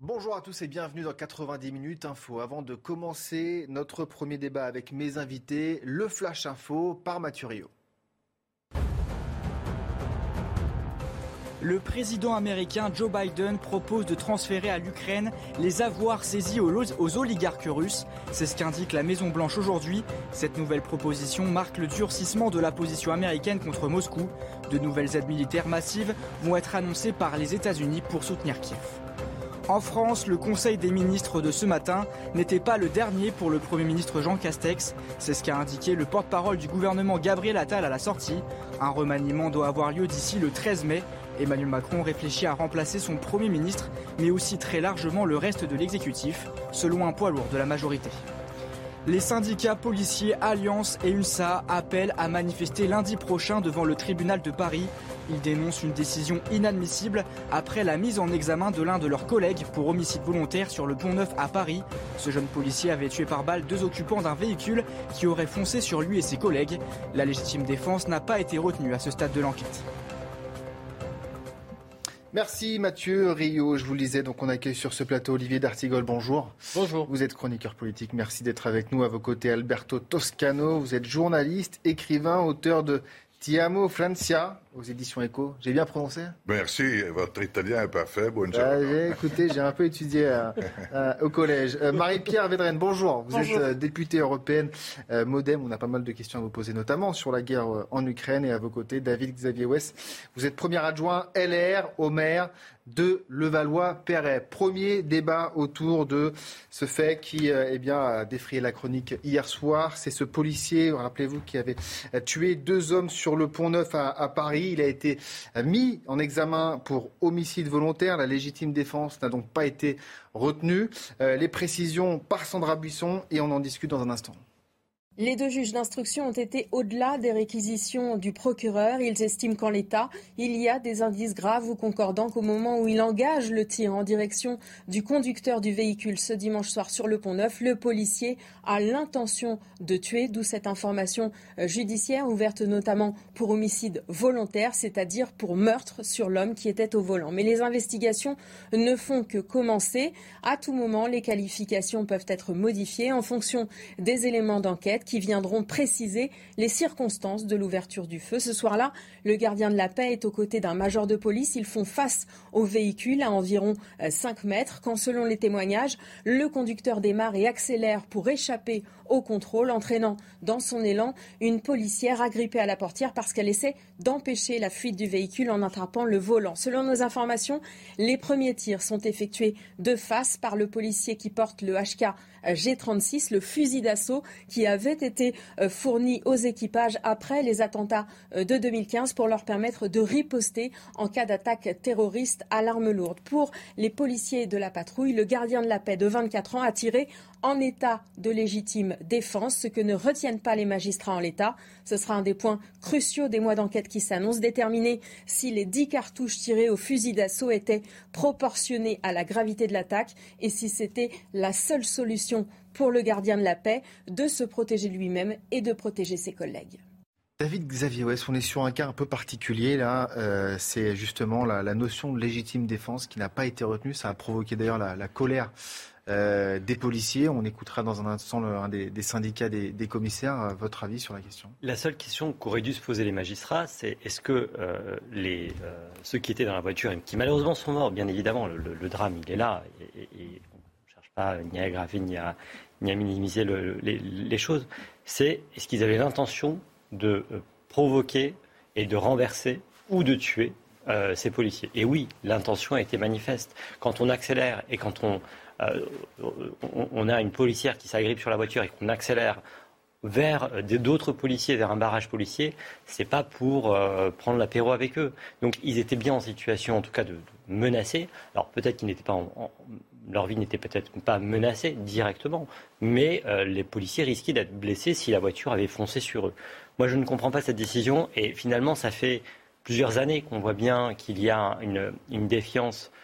Bonjour à tous et bienvenue dans 90 minutes info. Avant de commencer notre premier débat avec mes invités, le Flash Info par Mathurio. Le président américain Joe Biden propose de transférer à l'Ukraine les avoirs saisis aux oligarques russes. C'est ce qu'indique la Maison Blanche aujourd'hui. Cette nouvelle proposition marque le durcissement de la position américaine contre Moscou. De nouvelles aides militaires massives vont être annoncées par les États-Unis pour soutenir Kiev. En France, le Conseil des ministres de ce matin n'était pas le dernier pour le Premier ministre Jean Castex. C'est ce qu'a indiqué le porte-parole du gouvernement Gabriel Attal à la sortie. Un remaniement doit avoir lieu d'ici le 13 mai. Emmanuel Macron réfléchit à remplacer son Premier ministre, mais aussi très largement le reste de l'exécutif, selon un poids lourd de la majorité. Les syndicats policiers Alliance et UNSA appellent à manifester lundi prochain devant le tribunal de Paris. Ils dénoncent une décision inadmissible après la mise en examen de l'un de leurs collègues pour homicide volontaire sur le pont Neuf à Paris. Ce jeune policier avait tué par balle deux occupants d'un véhicule qui aurait foncé sur lui et ses collègues. La légitime défense n'a pas été retenue à ce stade de l'enquête. Merci Mathieu Rio. Je vous le disais, donc on accueille sur ce plateau Olivier D'Artigol. Bonjour. Bonjour. Vous êtes chroniqueur politique. Merci d'être avec nous. À vos côtés, Alberto Toscano. Vous êtes journaliste, écrivain, auteur de Tiamo Francia aux éditions Echo. J'ai bien prononcé Merci, votre italien est parfait. Bonjour. Euh, écoutez, j'ai un peu étudié euh, euh, au collège. Euh, Marie-Pierre Védrenne, bonjour. Vous bonjour. êtes euh, députée européenne euh, Modem. On a pas mal de questions à vous poser, notamment sur la guerre en Ukraine. Et à vos côtés, David Xavier West. Vous êtes premier adjoint LR au maire de Levallois-Perret. Premier débat autour de ce fait qui eh bien, a défrayé la chronique hier soir. C'est ce policier, rappelez-vous, qui avait tué deux hommes sur le pont Neuf à, à Paris. Il a été mis en examen pour homicide volontaire. La légitime défense n'a donc pas été retenue. Euh, les précisions par Sandra Buisson et on en discute dans un instant. Les deux juges d'instruction ont été au-delà des réquisitions du procureur. Ils estiment qu'en l'état, il y a des indices graves ou concordants qu'au moment où il engage le tir en direction du conducteur du véhicule ce dimanche soir sur le pont Neuf, le policier a l'intention de tuer, d'où cette information judiciaire ouverte notamment pour homicide volontaire, c'est-à-dire pour meurtre sur l'homme qui était au volant. Mais les investigations ne font que commencer. À tout moment, les qualifications peuvent être modifiées en fonction des éléments d'enquête qui viendront préciser les circonstances de l'ouverture du feu. Ce soir-là, le gardien de la paix est aux côtés d'un major de police. Ils font face au véhicule à environ 5 mètres quand, selon les témoignages, le conducteur démarre et accélère pour échapper au contrôle, entraînant dans son élan une policière agrippée à la portière parce qu'elle essaie d'empêcher la fuite du véhicule en attrapant le volant. Selon nos informations, les premiers tirs sont effectués de face par le policier qui porte le HK G36, le fusil d'assaut qui avait été fourni aux équipages après les attentats de 2015 pour leur permettre de riposter en cas d'attaque terroriste à l'arme lourde. Pour les policiers de la patrouille, le gardien de la paix de 24 ans a tiré en état de légitime défense, ce que ne retiennent pas les magistrats en l'état. Ce sera un des points cruciaux des mois d'enquête qui s'annoncent, déterminer si les dix cartouches tirées au fusil d'assaut étaient proportionnées à la gravité de l'attaque et si c'était la seule solution pour le gardien de la paix de se protéger lui-même et de protéger ses collègues. David Xavier on est sur un cas un peu particulier là. Euh, c'est justement la, notion de légitime défense qui n'a pas été retenue. Ça a provoqué d'ailleurs la, colère euh, des policiers. On écoutera dans un instant un des, syndicats des, commissaires. Votre avis sur la question La seule question qu'auraient dû se poser les magistrats, c'est est-ce que euh, les, ceux qui étaient dans la voiture et qui malheureusement sont morts, bien évidemment, le, drame il est là et, on ne cherche pas ni à aggraver ni à, ni à minimiser les, choses, c'est est-ce qu'ils avaient l'intention de provoquer et de renverser ou de tuer euh, ces policiers? Et oui, l'intention a été manifeste. Quand on accélère et quand on, euh, on, a une policière qui s'agrippe sur la voiture et qu'on accélère vers d'autres policiers, vers un barrage policier, c'est pas pour prendre l'apéro avec eux. Donc ils étaient bien en situation, en tout cas, de, menacer. Alors peut-être qu'ils n'étaient pas en, leur vie n'était peut-être pas menacée directement, mais euh, les policiers risquaient d'être blessés si la voiture avait foncé sur eux. Moi, je ne comprends pas cette décision et finalement, ça fait plusieurs années qu'on voit bien qu'il y a une, défiance euh,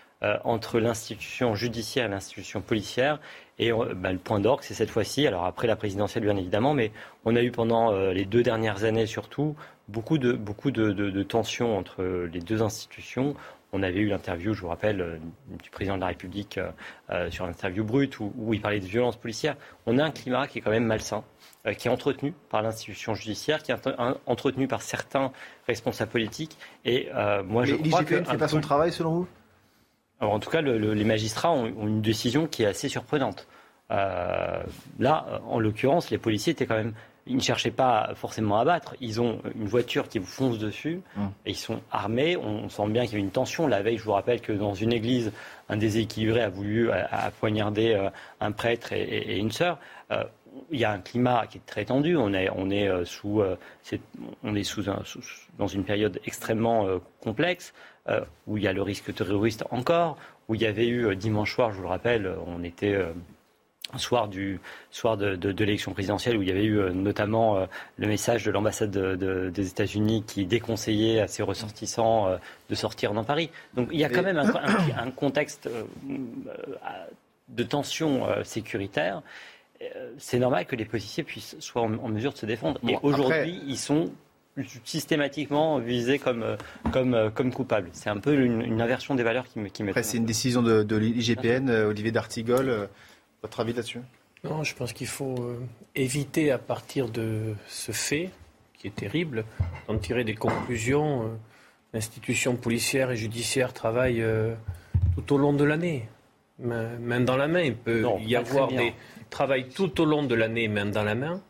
entre l'institution judiciaire et l'institution policière. Et euh, bah, le point d'orgue, c'est cette fois-ci, alors après la présidentielle bien évidemment, mais on a eu pendant les deux dernières années surtout beaucoup de, beaucoup de tensions entre les deux institutions. On avait eu l'interview, je vous rappelle, euh, du président de la République euh, euh, sur l'interview brute où, il parlait de violences policières. On a un climat qui est quand même malsain, qui est entretenu par l'institution judiciaire, qui est entretenu par certains responsables politiques. Et moi, je crois que ne fait pas son travail selon vous? En tout cas, les magistrats ont, une décision qui est assez surprenante. là, en l'occurrence, les policiers étaient quand même ils ne cherchaient pas forcément à battre. Ils ont une voiture qui vous fonce dessus hum. et ils sont armés. On sent bien qu'il y a une tension. La veille, je vous rappelle que dans une église, un déséquilibré a voulu poignarder euh, un prêtre et, une sœur. Euh, il y a un climat qui est très tendu. On est, on est euh, sous, on est sous, un, dans une période extrêmement complexe où il y a le risque terroriste encore. Où il y avait eu dimanche soir, je vous le rappelle, on était soir du soir de, l'élection présidentielle où il y avait eu euh, notamment euh, le message de l'ambassade des États-Unis qui déconseillait à ses ressortissants euh, de sortir dans Paris. Donc il y a quand même un, contexte de tension sécuritaire. C'est normal que les policiers puissent soient en, mesure de se défendre. Et aujourd'hui, ils sont systématiquement visés comme, comme, comme coupables. C'est un peu une, inversion des valeurs qui me. Qui Après, c'est une décision de, de l'IGPN, Olivier D'Artigol. Votre avis là-dessus? Non, je pense qu'il faut euh, éviter à partir de ce fait, qui est terrible, d'en tirer des conclusions. Euh, l'institution policière et judiciaire travaillent euh, tout au long de l'année, main, dans la main. Il peut y avoir des travail tout au long de l'année, main dans la main.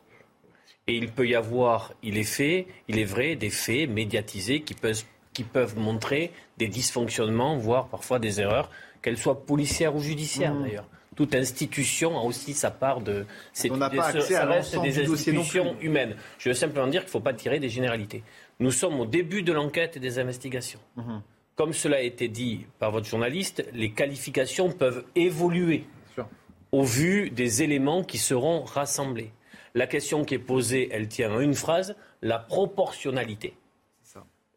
Et il peut y avoir, il est fait, il est vrai, des faits médiatisés qui peuvent, qui peuvent montrer des dysfonctionnements, voire parfois des erreurs, qu'elles soient policières ou judiciaires mmh. d'ailleurs toute institution a aussi sa part de. On n'a pas accès à l'ensemble des institutions humaines. Je veux simplement dire qu'il ne faut pas tirer des généralités. Nous sommes au début de l'enquête et des investigations. Mhm. Comme cela a été dit par votre journaliste, les qualifications peuvent évoluer au vu des éléments qui seront rassemblés. La question qui est posée, elle tient en une phrase la proportionnalité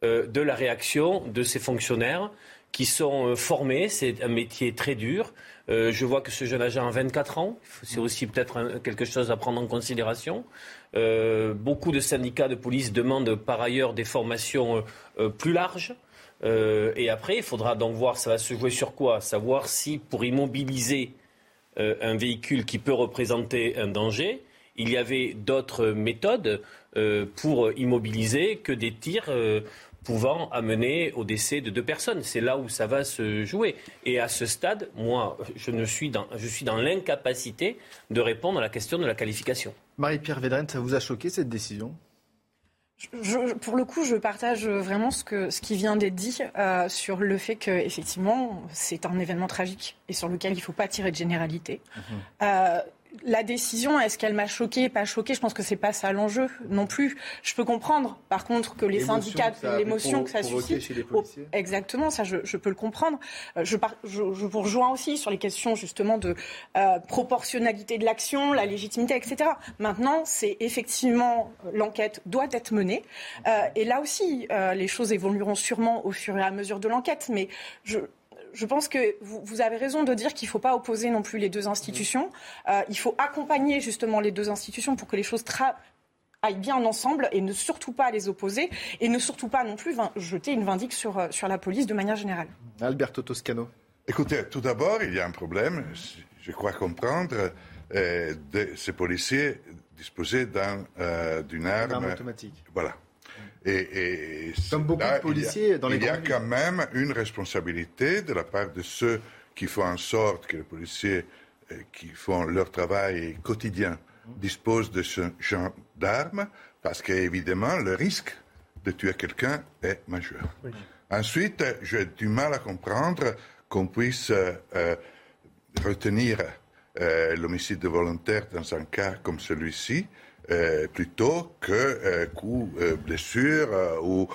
euh, de la réaction de ces fonctionnaires qui sont euh, formés. C'est un métier très dur. Euh, je vois que ce jeune agent a 24 ans. C'est aussi peut-être quelque chose à prendre en considération. Euh, beaucoup de syndicats de police demandent par ailleurs des formations euh, plus larges. et après, il faudra donc voir, ça va se jouer sur quoi? Savoir si pour immobiliser un véhicule qui peut représenter un danger, il y avait d'autres méthodes pour immobiliser que des tirs pouvant amener au décès de deux personnes. C'est là où ça va se jouer. Et à ce stade, moi, je, ne suis dans, je suis dans l'incapacité de répondre à la question de la qualification. Marie-Pierre Védrine, ça vous a choqué cette décision? Je, pour le coup, je partage vraiment ce, que, ce qui vient d'être dit euh, sur le fait que, effectivement, c'est un événement tragique et sur lequel il ne faut pas tirer de généralité. Mhm. Euh, la décision, est-ce qu'elle m'a choqué, pas choqué Je pense que c'est pas ça l'enjeu non plus. Je peux comprendre, par contre, que les syndicats, l'émotion que ça suscite, exactement, ça, je, peux le comprendre. Euh, je, je, vous rejoins aussi sur les questions justement de euh, proportionnalité de l'action, la légitimité, etc. Maintenant, c'est effectivement l'enquête doit être menée, euh, et là aussi, les choses évolueront sûrement au fur et à mesure de l'enquête, mais je, je pense que vous, avez raison de dire qu'il ne faut pas opposer non plus les deux institutions. Euh, il faut accompagner justement les deux institutions pour que les choses aillent bien ensemble et ne surtout pas les opposer et ne surtout pas non plus jeter une vindique sur, euh, sur la police de manière générale. Alberto Toscano. Écoutez, tout d'abord, il y a un problème, je crois comprendre, euh, de ces policiers disposés d'une arme, automatique. Voilà. Et, Comme beaucoup de policiers dans les Il y a quand même une responsabilité de la part de ceux qui font en sorte que les policiers euh, qui font leur travail quotidien disposent de ce genre d'armes, parce qu'évidemment, le risque de tuer quelqu'un est majeur. Ensuite, j'ai du mal à comprendre qu'on puisse euh, retenir euh, l'homicide volontaire dans un cas comme celui-ci, plutôt que coup, blessure ou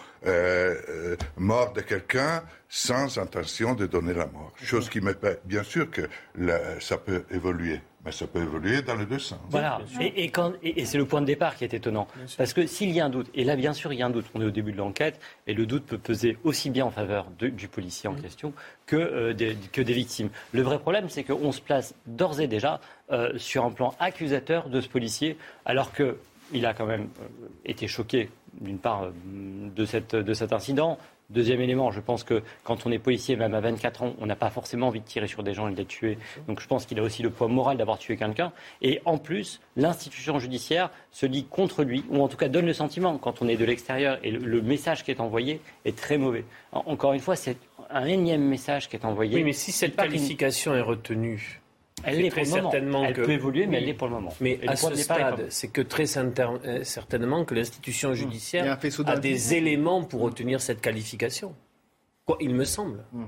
mort de quelqu'un sans intention de donner la mort. Chose qui me bien sûr que ça peut évoluer. Mais ça peut évoluer dans les deux sens. Voilà, et, et, c'est le point de départ qui est étonnant. Parce que s'il y a un doute, et là bien sûr il y a un doute, on est au début de l'enquête, et le doute peut peser aussi bien en faveur du policier en mm. question que, euh, des, que des victimes. Le vrai problème, c'est qu'on se place d'ores et déjà euh, sur un plan accusateur de ce policier, alors qu'il a quand même euh, été choqué d'une part de, cette, de cet incident, Deuxième élément, je pense que quand on est policier, même à 24 ans, on n'a pas forcément envie de tirer sur des gens et de les tuer. Donc je pense qu'il a aussi le poids moral d'avoir tué quelqu'un. Et en plus, l'institution judiciaire se lit contre lui, ou en tout cas donne le sentiment quand on est de l'extérieur. Et le, message qui est envoyé est très mauvais. Encore une fois, c'est un énième message qui est envoyé. Oui, mais si cette qualification est retenue, elle est très certainement elle peut évoluer, mais elle est pour le moment. Mais à ce stade, c'est que très euh, certainement que l'institution mmh. judiciaire a, des éléments pour obtenir cette qualification. Quoi, il me semble. Mmh.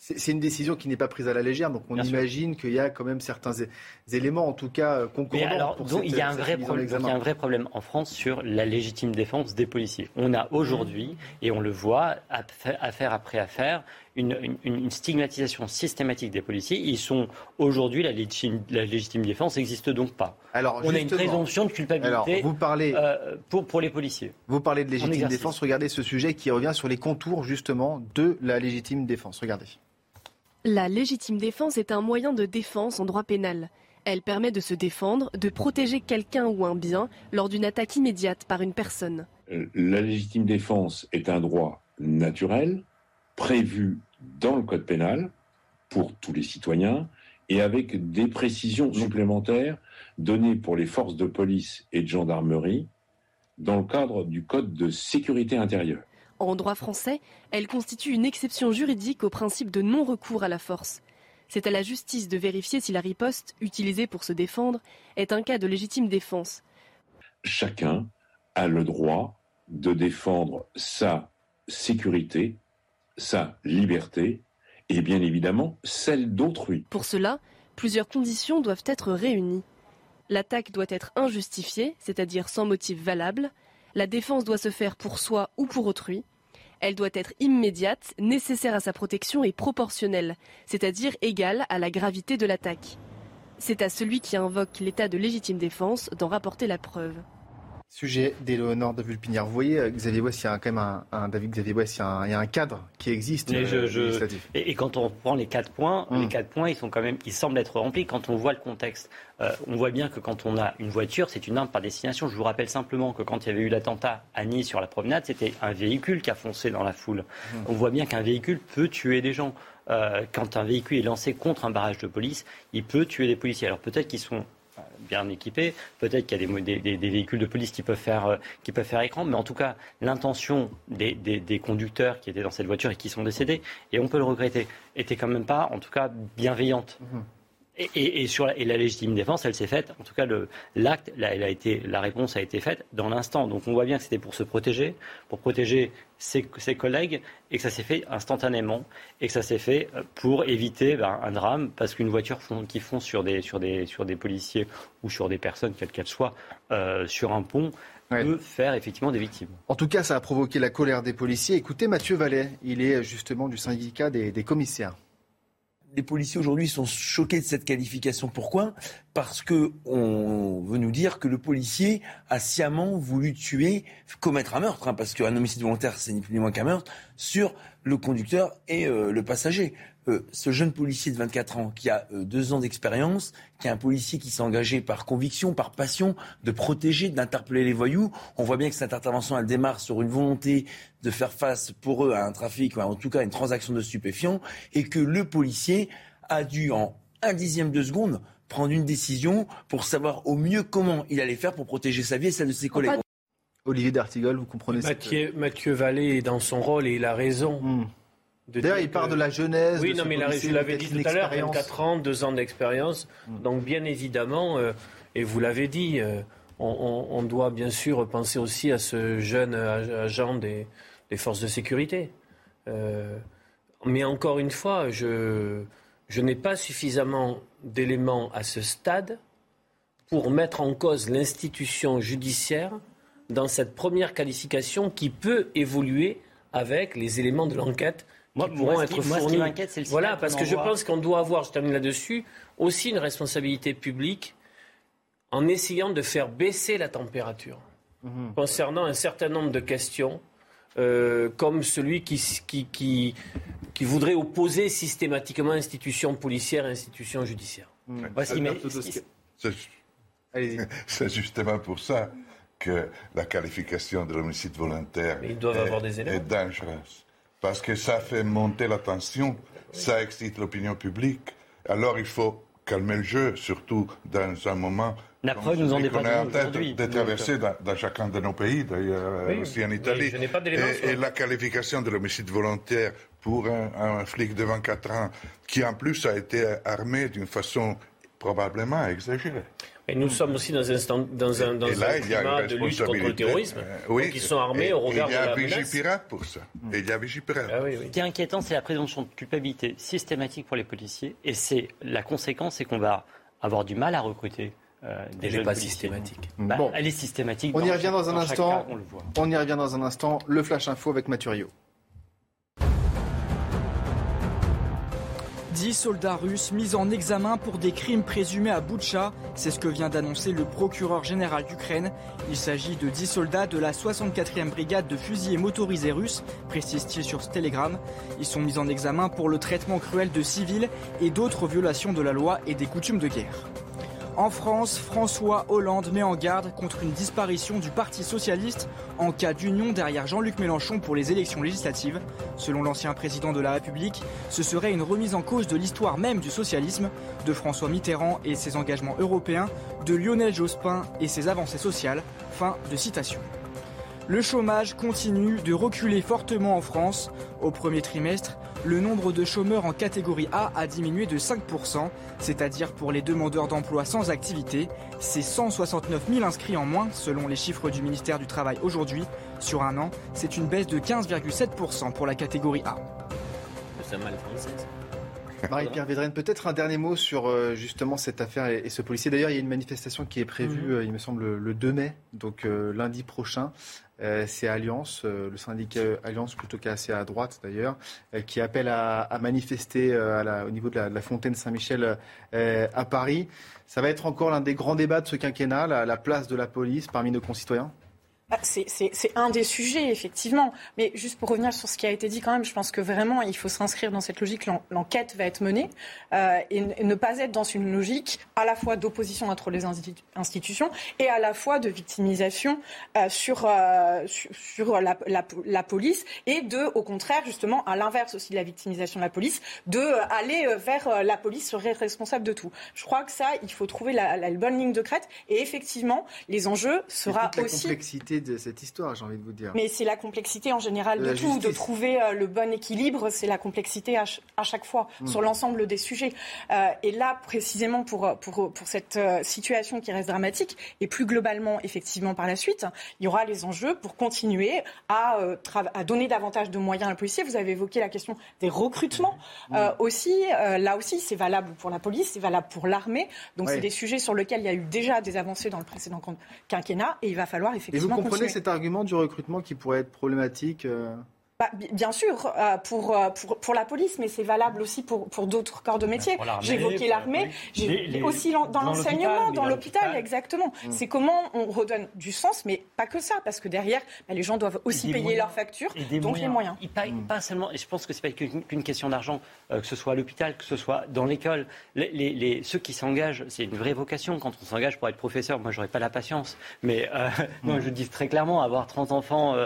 C'est une décision qui n'est pas prise à la légère, donc on imagine qu'il y a quand même certains éléments, en tout cas concordants. il, y a un vrai problème, il y a un vrai problème en France sur la légitime défense des policiers. On a aujourd'hui, et on le voit, affaire après affaire, une, une, stigmatisation systématique des policiers. Ils sont aujourd'hui, la légitime, la légitime défense n'existe donc pas. Alors, on a une présomption de culpabilité vous parlez, euh, pour, pour les policiers. Vous parlez de légitime défense. Regardez ce sujet qui revient sur les contours justement de la légitime défense. Regardez. La légitime défense est un moyen de défense en droit pénal. Elle permet de se défendre, de protéger quelqu'un ou un bien lors d'une attaque immédiate par une personne. La légitime défense est un droit naturel, prévu dans le Code pénal pour tous les citoyens et avec des précisions supplémentaires données pour les forces de police et de gendarmerie dans le cadre du Code de sécurité intérieure. En droit français, elle constitue une exception juridique au principe de non-recours à la force. C'est à la justice de vérifier si la riposte, utilisée pour se défendre, est un cas de légitime défense. Chacun a le droit de défendre sa sécurité, sa liberté et bien évidemment celle d'autrui. Pour cela, plusieurs conditions doivent être réunies. L'attaque doit être injustifiée, c'est-à-dire sans motif valable. La défense doit se faire pour soi ou pour autrui. Elle doit être immédiate, nécessaire à sa protection et proportionnelle, c'est-à-dire égale à la gravité de l'attaque. C'est à celui qui invoque l'état de légitime défense d'en rapporter la preuve. Sujet d'Éléonore de Vulpinière. Vous voyez, euh, Xavier West, il y a quand même un, David Xavier West, il y, a un, cadre qui existe. Euh, et, quand on prend les quatre points, les hum. quatre points, ils sont quand même, ils semblent être remplis. Quand on voit le contexte, euh, on voit bien que quand on a une voiture, c'est une arme par destination. Je vous rappelle simplement que quand il y avait eu l'attentat à Nice sur la promenade, c'était un véhicule qui a foncé dans la foule. Hum. On voit bien qu'un véhicule peut tuer des gens. quand un véhicule est lancé contre un barrage de police, il peut tuer des policiers. Alors peut-être qu'ils sont bien équipés. Peut-être qu'il y a des, véhicules de police qui peuvent, faire, euh, qui peuvent faire écran, mais en tout cas, l'intention des, conducteurs qui étaient dans cette voiture et qui sont décédés, et on peut le regretter, était quand même pas, en tout cas, bienveillante. Mhm. Et, sur la, et la légitime défense, elle s'est faite. En tout cas, l'acte, la, a été, la réponse a été faite dans l'instant. Donc on voit bien que c'était pour se protéger, pour protéger ses, collègues, et que ça s'est fait instantanément, et que ça s'est fait euh, pour éviter ben, un drame, parce qu'une voiture qui fonce sur des, sur, des, sur des policiers ou sur des personnes, quelles qu'elles soient, euh, sur un pont, peut faire effectivement des victimes. En tout cas, ça a provoqué la colère des policiers. Écoutez Mathieu Vallet, il est justement du syndicat des commissaires les policiers aujourd'hui sont choqués de cette qualification. Pourquoi? Parce que on veut nous dire que le policier a sciemment voulu tuer, commettre un meurtre, hein, parce qu'un homicide volontaire, c'est ni plus ni moins qu'un meurtre, sur le conducteur et euh, le passager. Euh, ce jeune policier de 24 ans qui a euh, deux ans d'expérience, qui est un policier qui s'est engagé par conviction, par passion, de protéger, d'interpeller les voyous. On voit bien que cette intervention, elle démarre sur une volonté de faire face pour eux à un trafic, ou en tout cas à une transaction de stupéfiants, et que le policier a dû en un dixième de seconde prendre une décision pour savoir au mieux comment il allait faire pour protéger sa vie et celle de ses collègues. Olivier D'Artigol, vous comprenez Mathieu, Mathieu Vallée est dans son rôle et il a raison. Hmm. D'ailleurs, il part de la jeunesse. Oui, non, mais je l'avais dit tout à l'heure, 24 ans, 2 ans d'expérience. Hmm. Donc, bien évidemment, euh, et vous l'avez dit, euh, on, doit bien sûr penser aussi à ce jeune agent des, forces de sécurité. Euh, mais encore une fois, je, je n'ai pas suffisamment d'éléments à ce stade pour mettre en cause l'institution judiciaire dans cette première qualification qui peut évoluer avec les éléments de l'enquête qui pourront être fournis. Voilà, parce que je pense qu'on doit avoir, je termine là-dessus, aussi une responsabilité publique en essayant de faire baisser la température mhm. concernant un certain nombre de questions, euh, comme celui qui, qui, qui, qui, voudrait opposer systématiquement institution policière et institution judiciaire. Mhm. C'est justement pour ça que la qualification de l'homicide volontaire est, dangereuse. Parce que ça fait monter la tension, ça excite l'opinion publique. Alors il faut calmer le jeu, surtout dans un moment la preuve nous en est pas en train de, traverser dans, chacun de nos pays, d'ailleurs aussi en Italie. et, la qualification de l'homicide volontaire pour un, un, flic de 24 ans qui en plus a été armé d'une façon probablement exagérée. Et nous sommes aussi dans un, dans un, dans un climat de lutte contre le terrorisme. Euh, oui, qui sont armés au regard de la menace. Il y a Vigipirate pour ça. Et il y a Vigipirate. Ah, Ce qui est inquiétant, c'est la présomption de culpabilité systématique pour les policiers. Et c'est la conséquence, c'est qu'on va avoir du mal à recruter. Euh, des jeunes pas systématique. Bah, bon. Elle est systématique. On y revient dans un instant. on, le voit. on y revient dans un instant. Le flash info avec Mathurio. 10 soldats russes mis en examen pour des crimes présumés à Boutcha. C'est ce que vient d'annoncer le procureur général d'Ukraine. Il s'agit de 10 soldats de la 64e brigade de fusiliers motorisés russes, précise-t-il sur ce télégramme. Ils sont mis en examen pour le traitement cruel de civils et d'autres violations de la loi et des coutumes de guerre. En France, François Hollande met en garde contre une disparition du Parti socialiste en cas d'union derrière Jean-Luc Mélenchon pour les élections législatives. Selon l'ancien président de la République, ce serait une remise en cause de l'histoire même du socialisme, de François Mitterrand et ses engagements européens, de Lionel Jospin et ses avancées sociales. Fin de citation. Le chômage continue de reculer fortement en France. Au premier trimestre, le nombre de chômeurs en catégorie A a diminué de 5%, c'est-à-dire pour les demandeurs d'emploi sans activité. C'est 169 000 inscrits en moins selon les chiffres du ministère du Travail aujourd'hui. Sur un an, c'est une baisse de 15,7% pour la catégorie A. Marie-Pierre Védrenne, peut-être un dernier mot sur euh, justement cette affaire et, ce policier. D'ailleurs, il y a une manifestation qui est prévue, mhm. euh, il me semble, le 2 mai, donc euh, lundi prochain, c'est Alliance, euh, le syndicat Alliance plutôt qu'assez à droite d'ailleurs, euh, qui appelle à, manifester au niveau de la, fontaine Saint-Michel à Paris. Ça va être encore l'un des grands débats de ce quinquennat, la place de la police parmi nos concitoyens? C'est un des sujets, effectivement. Mais juste pour revenir sur ce qui a été dit quand même, je pense que vraiment, il faut s'inscrire dans cette logique. L'enquête va être menée euh, et, ne pas être dans une logique à la fois d'opposition entre les institutions et à la fois de victimisation euh, sur, euh, sur, la, la, police et de, au contraire, justement, à l'inverse aussi de la victimisation de la police, de aller vers la police serait responsable de tout. Je crois que ça, il faut trouver la, la bonne ligne de crête. Et effectivement, les enjeux sera aussi de cette histoire, j'ai envie de vous dire. Mais c'est la complexité en général de, tout, de trouver euh, le bon équilibre, c'est la complexité à, chaque fois hmm. sur l'ensemble des sujets. Euh, et là, précisément pour, pour, pour cette euh, situation qui reste dramatique, et plus globalement, effectivement, par la suite, il y aura les enjeux pour continuer à, à donner davantage de moyens à la policier. Vous avez évoqué la question des recrutements hmm. aussi. là aussi, c'est valable pour la police, c'est valable pour l'armée. Donc, c'est des sujets sur lesquels il y a eu déjà des avancées dans le précédent quinquennat, et il va falloir effectivement comprenez cet argument du recrutement qui pourrait être problématique euh bah, bien sûr, euh, pour, euh, pour, pour, la police, mais c'est valable aussi pour, pour d'autres corps de métier. J'ai évoqué l'armée, j'ai aussi dans, l'enseignement, dans l'hôpital, exactement. Mm. C'est comment on redonne du sens, mais pas que ça, parce que derrière, bah, les gens doivent aussi payer leurs factures, donc les moyens. Il, mm. pas, seulement, et je pense que c'est pas qu'une question d'argent, euh, que ce soit à l'hôpital, que ce soit dans l'école. Les, les, ceux qui s'engagent, c'est une vraie vocation. Quand on s'engage pour être professeur, moi, j'aurais pas la patience. Mais moi, mm. je dis très clairement, avoir 30 enfants,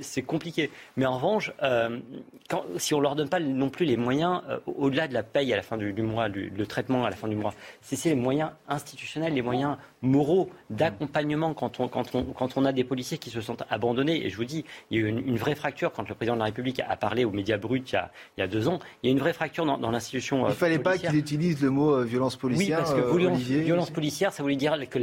c'est compliqué. Mais en revanche, euh, si on ne leur donne pas non plus les moyens, euh, au-delà de la paye à la fin du, mois, le traitement à la fin du mois, c'est les moyens institutionnels, les moyens moraux d'accompagnement quand on, quand, on, quand on a des policiers qui se sentent abandonnés. Et je vous dis, il y a eu une, vraie fracture quand le président de la République a parlé aux médias bruts il y a, il y a deux ans. Il y a une vraie fracture dans, l'institution. Il ne fallait pas qu'il utilise le mot euh, violence policière. Oui, parce que violence, policière, ça voulait dire que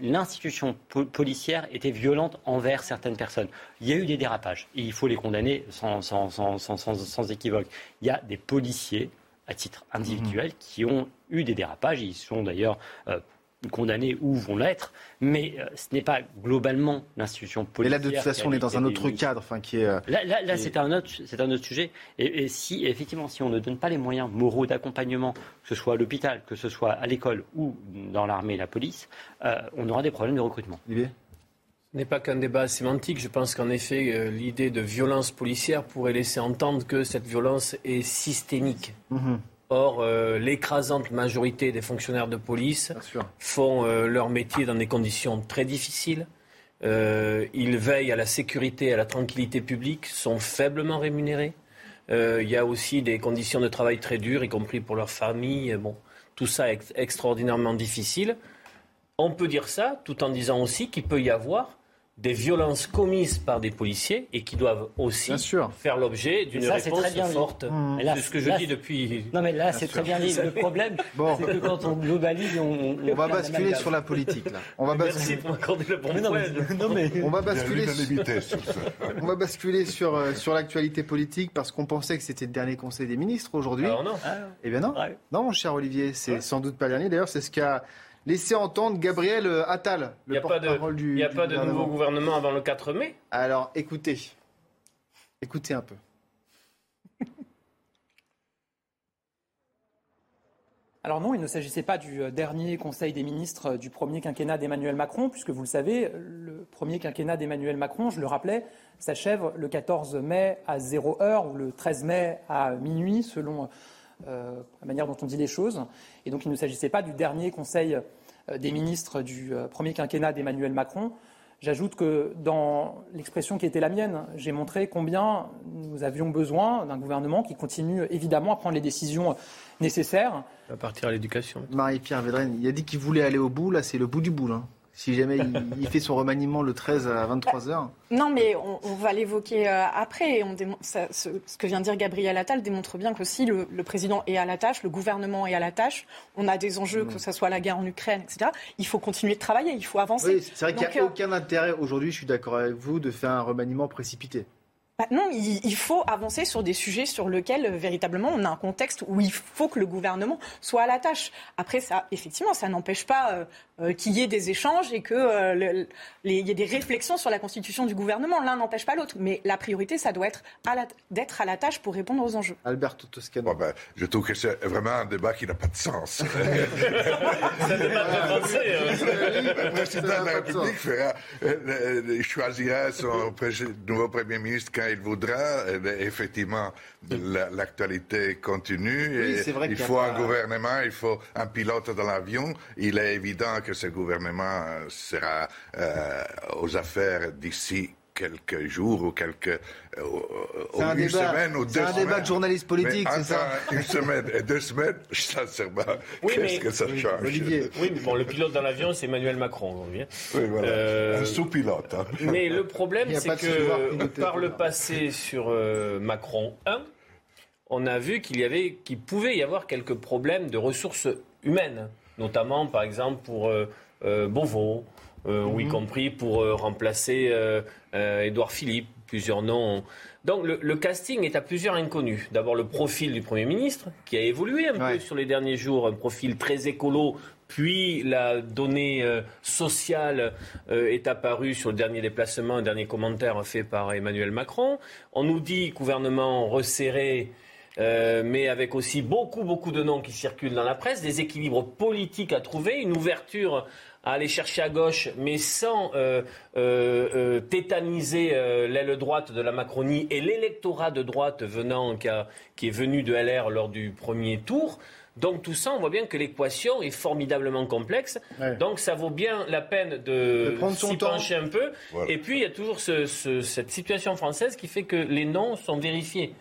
l'institution policière était violente envers certaines personnes. Il y a eu des dérapages. Et il faut les condamner sans, sans, sans, sans équivoque. Il y a des policiers à titre individuel mmh. qui ont eu des dérapages. Ils sont d'ailleurs euh, condamnés ou vont l'être, mais euh, ce n'est pas globalement l'institution policière. Et là, de toute façon, on est dans un autre cadre, enfin, qui est. Euh, là, là, c'est un autre, c'est un autre sujet. Et, si effectivement, si on ne donne pas les moyens moraux d'accompagnement, que ce soit à l'hôpital, que ce soit à l'école ou dans l'armée et la police, euh, on aura des problèmes de recrutement. Ce n'est pas qu'un débat sémantique. Je pense qu'en effet, l'idée de violence policière pourrait laisser entendre que cette violence est systémique. Mhm. Or, euh, l'écrasante majorité des fonctionnaires de police font euh, leur métier dans des conditions très difficiles. Euh, ils veillent à la sécurité, à la tranquillité publique, sont faiblement rémunérés. Il y a aussi des conditions de travail très dures, y compris pour leurs familles. Bon, tout ça est extraordinairement difficile. On peut dire ça tout en disant aussi qu'il peut y avoir des violences commises par des policiers et qui doivent aussi faire l'objet d'une réponse forte. Mmh. C'est ce que je dis depuis. Non, mais là, c'est très bien dit. Le problème, bon. c'est que quand on globalise, on. On, va basculer sur la politique, là. On va Merci basculer... pour m'accorder le bon non, mais... On va basculer, sur... on va basculer sur, euh, sur l'actualité politique parce qu'on pensait que c'était le dernier Conseil des ministres aujourd'hui. Alors non. Eh bien non. Non, mon cher Olivier, c'est sans doute pas le dernier. D'ailleurs, c'est ce qu'a laisser entendre Gabriel euh, Attal, le porte-parole du Il n'y a pas de nouveau gouvernement avant le 4 mai? Alors écoutez, écoutez un peu. Alors non, il ne s'agissait pas du euh, dernier Conseil des ministres euh, du premier quinquennat d'Emmanuel Macron, puisque vous le savez, le premier quinquennat d'Emmanuel Macron, je le rappelais, s'achève le 14 mai à 0 heure ou le 13 mai à minuit, selon euh, la manière dont on dit les choses. Et donc il ne s'agissait pas du dernier Conseil euh, des ministres du euh, premier quinquennat d'Emmanuel Macron. J'ajoute que dans l'expression qui était la mienne, j'ai montré combien nous avions besoin d'un gouvernement qui continue évidemment à prendre les décisions nécessaires. À partir de l'éducation. Marie-Pierre Védrine, il a dit qu'il voulait aller au bout, là c'est le bout du bout. Hein si jamais il, fait son remaniement le 13 à 23 h Non, mais on, va l'évoquer euh, après. On ce, que vient de dire Gabriel Attal démontre bien que si le, président est à la tâche, le gouvernement est à la tâche, on a des enjeux, mm. que ce soit la guerre en Ukraine, etc. Il faut continuer de travailler, il faut avancer. Oui, c'est vrai qu'il n'y a euh, aucun intérêt aujourd'hui, je suis d'accord avec vous, de faire un remaniement précipité. Bah non, il, faut avancer sur des sujets sur lesquels euh, véritablement on a un contexte où il faut que le gouvernement soit à la tâche. Après, ça, effectivement, ça n'empêche pas euh, euh, qu'il y ait des échanges et qu'il y ait des réflexions sur la constitution du gouvernement. L'un n'empêche pas l'autre, mais la priorité, ça doit être d'être à la tâche pour répondre aux enjeux. Alberto Toscano. ben, je trouve que c'est vraiment un débat qui n'a pas de sens. ça n'est pas très français. Le président de la République fera, choisira son nouveau Premier ministre il voudra. Eh effectivement, l'actualité continue. il faut un gouvernement, il faut un pilote dans l'avion. Il est évident que ce gouvernement euh, sera euh, aux affaires d'ici quelques jours ou quelques euh, ou une débat, semaine ou deux semaines. C'est un débat de journaliste politique, c'est ça Une semaine et deux semaines, sincèrement, oui, qu'est-ce que ça change? Olivier. Oui, mais bon, le pilote dans l'avion, c'est Emmanuel Macron aujourd'hui. Hein. Oui, voilà. Euh, un sous-pilote. Hein. Mais le problème, c'est que par le passé sur euh, Macron 1, on a vu qu'il y avait, qu'il pouvait y avoir quelques problèmes de ressources humaines, notamment, par exemple, pour Beauvau, euh, ou y mhm. compris pour euh, remplacer euh, Édouard Philippe. Plusieurs noms. Donc le, casting est à plusieurs inconnus. D'abord le profil du Premier ministre, qui a évolué un peu sur les derniers jours, un profil très écolo, puis la donnée sociale est apparue sur le dernier déplacement, un dernier commentaire fait par Emmanuel Macron. On nous dit gouvernement resserré, mais avec aussi beaucoup, beaucoup de noms qui circulent dans la presse, des équilibres politiques à trouver, une ouverture à aller chercher à gauche, mais sans euh, euh, euh, tétaniser l'aile droite de la Macronie et l'électorat de droite venant, qui, est venu de LR lors du premier tour. Donc tout ça, on voit bien que l'équation est formidablement complexe. Donc ça vaut bien la peine de, s'y pencher un peu. Et puis il y a toujours cette situation française qui fait que les noms sont vérifiés.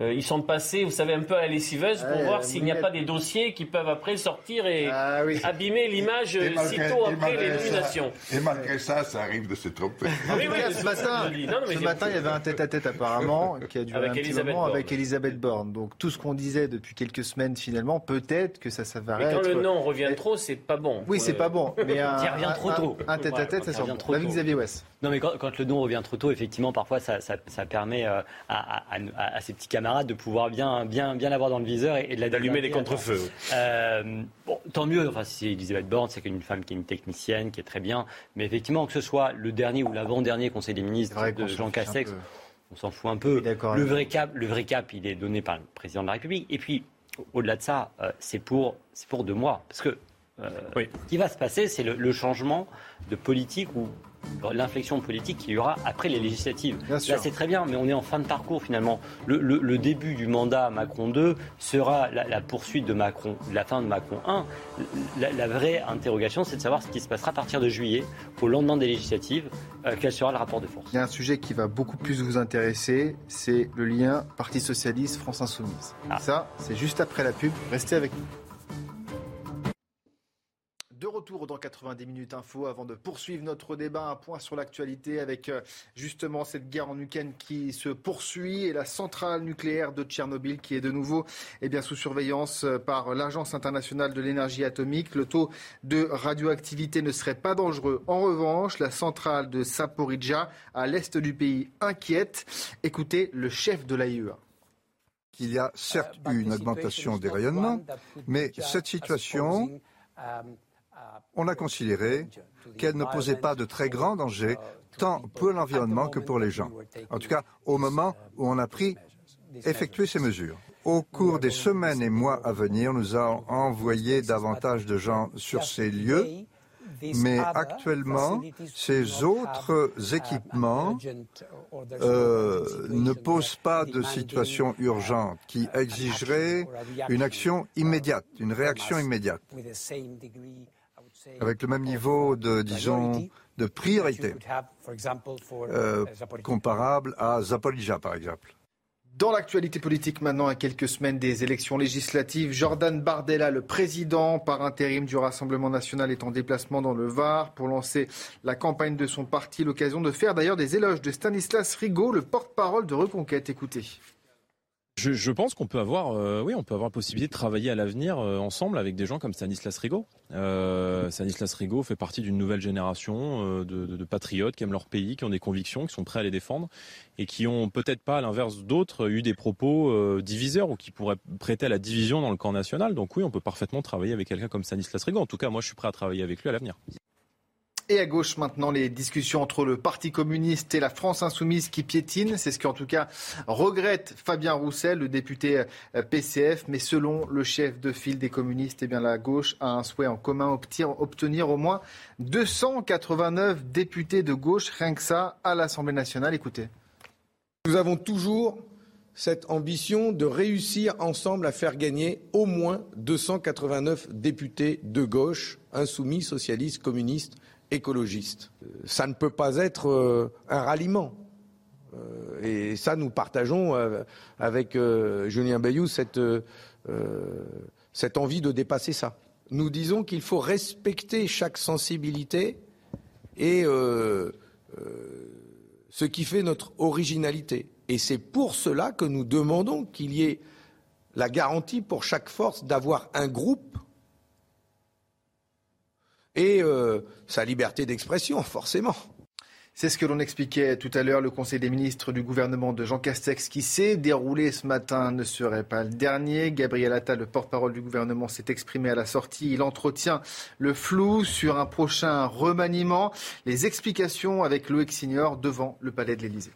Euh, ils sont passés, vous savez, un peu à la lessiveuse pour voir s'il n'y a pas des dossiers qui peuvent après sortir et ah abîmer l'image sitôt après les nominations. Et malgré ça, ça arrive de se tromper. Ah oui, oui, ce matin, ce matin il y avait un tête-à-tel apparemment qui a duré avec un petit moment avec Elisabeth Borne. Donc tout ce qu'on disait depuis quelques semaines, finalement, peut-être que ça s'avérait. Mais quand le nom revient trop, c'est pas bon. Oui, c'est pas bon. Mais un, revient trop tôt. Un tête-à-tête, ça sort. David Xavier West. Non, mais quand, le nom revient trop tôt, effectivement, parfois, ça, permet euh, à, ses petits camarades de pouvoir bien, bien, bien l'avoir dans le viseur et, de d'allumer les contre-feux. Euh, bon, tant mieux. Enfin, si Elisabeth Borne, c'est une femme qui est une technicienne, qui est très bien. Mais effectivement, que ce soit le dernier ou l'avant-dernier Conseil des ministres de Jean Castex, on s'en fout un peu. Le vrai, cap, le vrai cap, il est donné par le président de la République. Et puis, au-delà de ça, euh, c'est pour, pour deux mois. Parce que ce qui va se passer, c'est le, le, changement de politique ou l'inflexion politique qu'il y aura après les législatives. Là, c'est très bien, mais on est en fin de parcours finalement. Le, début du mandat Macron 2 sera la, poursuite de Macron, la fin de Macron 1. La, vraie interrogation, c'est de savoir ce qui se passera à partir de juillet, au lendemain des législatives, euh, quel sera le rapport de force. Il y a un sujet qui va beaucoup plus vous intéresser, c'est le lien Parti Socialiste, France Insoumise. Ah. Ça, c'est juste après la pub. Restez avec nous. De retour dans 90 minutes info avant de poursuivre notre débat, un point sur l'actualité avec euh, justement cette guerre en Ukraine qui se poursuit et la centrale nucléaire de Tchernobyl qui est de nouveau eh bien, sous surveillance euh, par l'Agence internationale de l'énergie atomique. Le taux de radioactivité ne serait pas dangereux. En revanche, la centrale de Saporidja à l'est du pays inquiète. Écoutez le chef de l'AIEA qu'il y a certes eu une augmentation des rayonnements, mais cette situation on a considéré qu'elle ne posait pas de très grands dangers, tant pour l'environnement que pour les gens. En tout cas, au moment où on a pris, effectué ces mesures. Au cours des semaines et mois à venir, nous allons envoyer davantage de gens sur ces lieux, mais actuellement, ces autres équipements euh, ne posent pas de situation urgente qui exigerait une action immédiate, une réaction immédiate avec le même niveau de, disons, de priorité, euh, comparable à Zaporizhia, par exemple. Dans l'actualité politique maintenant, à quelques semaines des élections législatives, Jordan Bardella, le président par intérim du Rassemblement national, est en déplacement dans le Var pour lancer la campagne de son parti. L'occasion de faire d'ailleurs des éloges de Stanislas Rigaud, le porte-parole de Reconquête. Écoutez. Je, pense qu'on peut avoir, euh, oui, on peut avoir la possibilité de travailler à l'avenir euh, ensemble avec des gens comme Stanislas Rigaud. Euh, Stanislas Rigaud fait partie d'une nouvelle génération de, patriotes qui aiment leur pays, qui ont des convictions, qui sont prêts à les défendre et qui ont peut-être pas, à l'inverse d'autres, eu des propos diviseurs ou qui pourraient prêter à la division dans le camp national. Donc oui, on peut parfaitement travailler avec quelqu'un comme Stanislas Rigaud. En tout cas, moi, je suis prêt à travailler avec lui à l'avenir. Et à gauche maintenant, les discussions entre le Parti communiste et la France insoumise qui piétinent. C'est ce qu'en tout cas regrette Fabien Roussel, le député euh, PCF. Mais selon le chef de file des communistes, eh bien, la gauche a un souhait en commun, obtenir, obtenir au moins 289 députés de gauche, rien que ça, à l'Assemblée nationale. Écoutez. Nous avons toujours cette ambition de réussir ensemble à faire gagner au moins 289 députés de gauche, insoumis, socialistes, communistes écologiste. Ça ne peut pas être euh, un ralliement. Euh, et ça, nous partageons euh, avec Julien Bayou cette, cette envie de dépasser ça. Nous disons qu'il faut respecter chaque sensibilité et ce qui fait notre originalité. Et c'est pour cela que nous demandons qu'il y ait la garantie pour chaque force d'avoir un groupe et euh, sa liberté d'expression, forcément. C'est ce que l'on expliquait tout à l'heure. Le Conseil des ministres du gouvernement de Jean Castex qui s'est déroulé ce matin ne serait pas le dernier. Gabriel Attal, le porte-parole du gouvernement, s'est exprimé à la sortie. Il entretient le flou sur un prochain remaniement. Les explications avec Loïc Signor devant le palais de l'Élysée.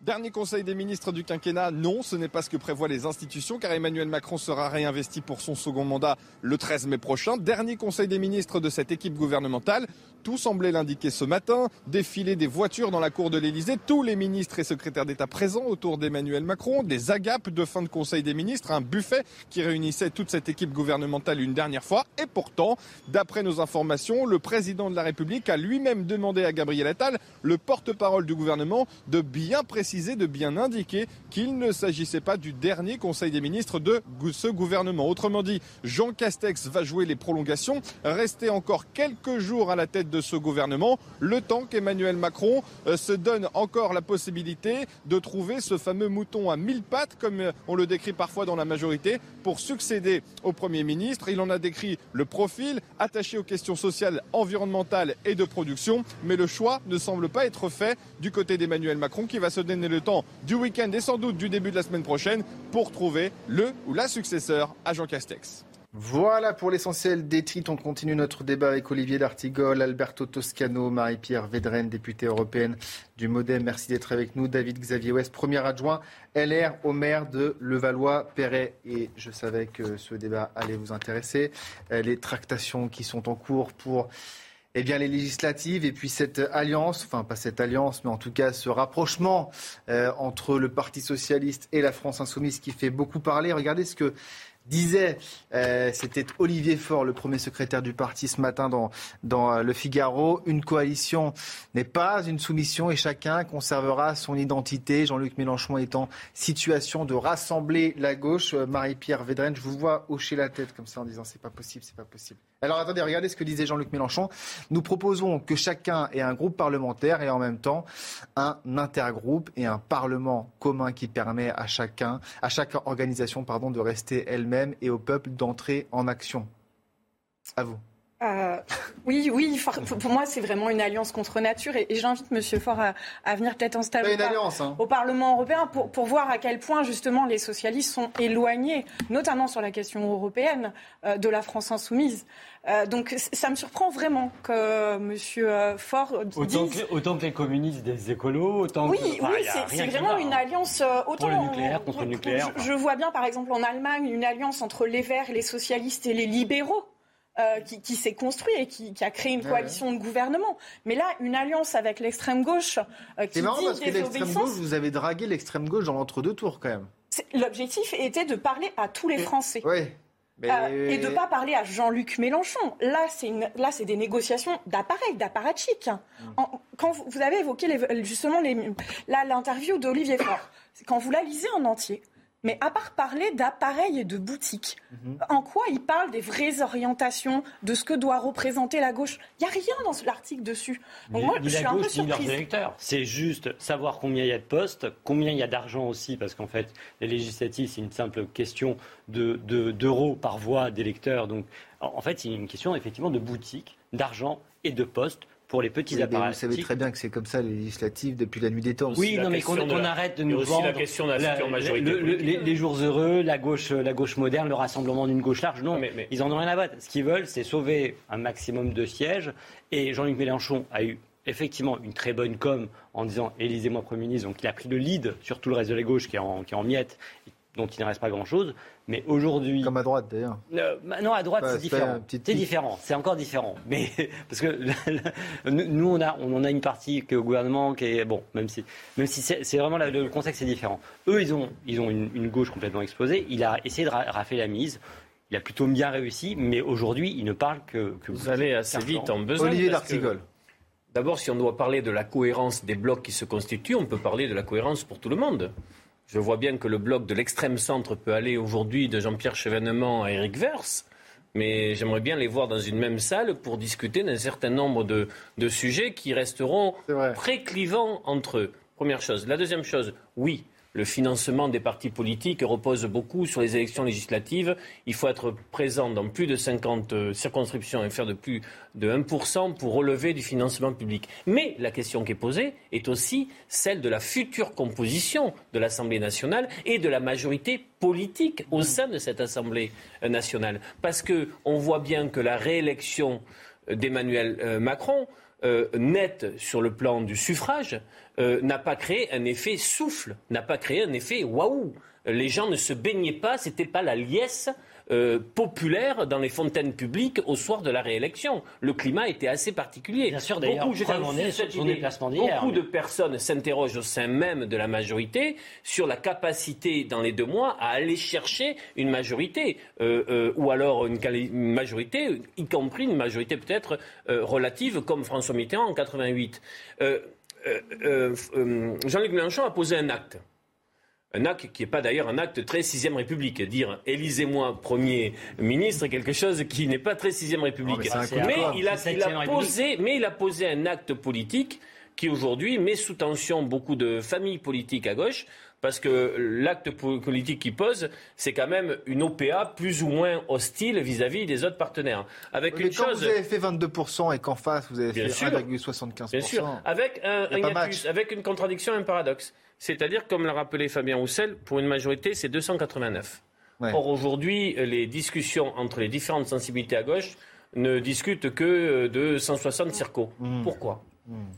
Dernier conseil des ministres du quinquennat, non, ce n'est pas ce que prévoient les institutions, car Emmanuel Macron sera réinvesti pour son second mandat le 13 mai prochain. Dernier conseil des ministres de cette équipe gouvernementale. Tout semblait l'indiquer ce matin. Défiler des voitures dans la cour de l'Elysée. Tous les ministres et secrétaires d'État présents autour d'Emmanuel Macron. Des agapes de fin de conseil des ministres. Un buffet qui réunissait toute cette équipe gouvernementale une dernière fois. Et pourtant, d'après nos informations, le président de la République a lui-même demandé à Gabriel Attal, le porte-parole du gouvernement, de bien préciser, de bien indiquer qu'il ne s'agissait pas du dernier conseil des ministres de ce gouvernement. Autrement dit, Jean Castex va jouer les prolongations, rester encore quelques jours à la tête de ce gouvernement, le temps qu'Emmanuel Macron euh, se donne encore la possibilité de trouver ce fameux mouton à mille pattes, comme euh, on le décrit parfois dans la majorité, pour succéder au Premier ministre. Il en a décrit le profil, attaché aux questions sociales, environnementales et de production. Mais le choix ne semble pas être fait du côté d'Emmanuel Macron qui va se donner le temps du week-end et sans doute du début de la semaine prochaine pour trouver le ou la successeur à Jean Castex. Voilà pour l'essentiel des titres. On continue notre débat avec Olivier D'Artigol, Alberto Toscano, Marie-Pierre Védrenne, députée européenne du Modem. Merci d'être avec nous. David Xavier West, premier adjoint LR au maire de Levallois-Perret. Et je savais que ce débat allait vous intéresser. Euh, les tractations qui sont en cours pour eh bien, les législatives et puis cette alliance, enfin pas cette alliance, mais en tout cas ce rapprochement euh, entre le Parti socialiste et la France insoumise qui fait beaucoup parler. Regardez ce que disait, euh, c'était Olivier Faure, le premier secrétaire du parti ce matin dans, euh, Le Figaro, une coalition n'est pas une soumission et chacun conservera son identité. Jean-Luc Mélenchon est en situation de rassembler la gauche. Marie-Pierre Védrenne, je vous vois hocher la tête comme ça en disant c'est pas possible, c'est pas possible. Alors attendez, regardez ce que disait Jean-Luc Mélenchon. Nous proposons que chacun ait un groupe parlementaire et en même temps un intergroupe et un parlement commun qui permet à chacun, à chaque organisation, de rester elle-même et au peuple d'entrer en action. À vous. Euh, oui, oui. Pour moi, c'est vraiment une alliance contre nature, et, j'invite M. Faure à, venir peut-être en stage hein. au, Parlement européen pour, pour, voir à quel point justement les socialistes sont éloignés, notamment sur la question européenne, euh, de la France insoumise. Euh, donc ça me surprend vraiment que M. Faure dise... Autant que, autant que les communistes des écolos, autant oui, que... oui, c'est vraiment une alliance... autant pour le nucléaire, contre le nucléaire. Je, je vois bien, par exemple, en Allemagne, une alliance entre les Verts, les socialistes et les libéraux. Euh, qui, s'est construit et qui, a créé une coalition de gouvernement. Mais là, une alliance avec l'extrême gauche euh, qui C'est marrant dit parce que l'extrême gauche, vous avez dragué l'extrême gauche dans l'entre-deux tours quand même. L'objectif était de parler à tous les Français. Oui. Euh, et de ne pas parler à Jean-Luc Mélenchon. Là, c'est des négociations d'appareil, d'apparatchik. Mm. Quand vous avez évoqué justement l'interview d'Olivier Faure, quand vous la lisez en entier, mais à part parler d'appareils et de boutiques, mhm. en quoi il parle des vraies orientations, de ce que doit représenter la gauche? Il n'y a rien dans l'article dessus. Donc moi, je suis un peu surprise. C'est juste savoir combien il y a de postes, combien il y a d'argent aussi, parce qu'en fait, les législatives, c'est une simple question d'euros de, d'euros par voix d'électeurs. Donc, en fait, c'est une question effectivement de boutiques, d'argent et de postes pour les petits appareils. Vous savez très bien que c'est comme ça les législatives depuis la nuit des temps. Oui, non, mais qu'on arrête de nous vendre la question de la, majorité les, jours heureux, la gauche, la gauche moderne, le rassemblement d'une gauche large. Non, mais, ils en ont rien à battre. Ce qu'ils veulent, c'est sauver un maximum de sièges. Et Jean-Luc Mélenchon a eu effectivement une très bonne com en disant élisez-moi Premier ministre. Donc il a pris le lead sur tout le reste de la gauche qui est en, qui est en miettes, dont il ne reste pas grand-chose. Mais aujourd'hui. Comme à droite d'ailleurs. Euh, bah, non, à droite, c'est différent. C'est différent. C'est encore différent. Mais parce que nous, on, a, on en a une partie qui est au gouvernement qui est. Bon, même si, même si c'est vraiment le contexte est différent. Eux, ils ont, ils ont une, gauche complètement explosée. Il a essayé de rafler la mise. Il a plutôt bien réussi, mais aujourd'hui, il ne parle que. que vous allez assez vite en besoin. Olivier d'Artigol. D'abord, si on doit parler de la cohérence des blocs qui se constituent, on peut parler de la cohérence pour tout le monde. Je vois bien que le bloc de l'extrême centre peut aller aujourd'hui de Jean-Pierre Chevènement à Éric Verse, mais j'aimerais bien les voir dans une même salle pour discuter d'un certain nombre de, de, sujets qui resteront préclivants entre eux. Première chose. La deuxième chose, oui, le financement des partis politiques repose beaucoup sur les élections législatives. Il faut être présent dans plus de 50 euh, circonscriptions et faire de plus de 1% pour relever du financement public. Mais la question qui est posée est aussi celle de la future composition de l'Assemblée nationale et de la majorité politique au sein de cette Assemblée euh, nationale. Parce qu'on voit bien que la réélection d'Emmanuel euh, sur le plan du suffrage, euh, n'a pas créé un effet souffle, n'a pas créé un effet waouh. Les gens ne se baignaient pas, c'était pas la liesse euh, populaire dans les fontaines publiques au soir de la réélection. Le climat était assez particulier. Bien sûr, d'ailleurs, beaucoup, beaucoup de personnes s'interrogent au sein même de la majorité sur la capacité dans les deux mois à aller chercher une majorité, euh, ou alors une, majorité, y compris une majorité peut-être relative comme François Mitterrand en 88. Euh, euh, euh, Jean-Luc Mélenchon a posé un acte. Un acte qui n'est pas d'ailleurs un acte très sixième République. Dire élisez-moi Premier ministre est quelque chose qui n'est pas très sixième République. mais, il a, posé, mais il a posé un acte politique qui aujourd'hui met sous tension beaucoup de familles politiques à gauche Parce que l'acte politique qu'il pose, c'est quand même une OPA plus ou moins hostile vis-à-vis des autres partenaires. Avec Mais une quand chose... vous avez fait 22% et qu'en face vous avez fait 1,75%. Bien sûr, avec un, avec une contradiction, un paradoxe. C'est-à-dire, comme l'a rappelé Fabien Roussel, pour une majorité, c'est 289. Or, aujourd'hui, les discussions entre les différentes sensibilités à gauche ne discutent que de 160 circos. Mmh. Pourquoi?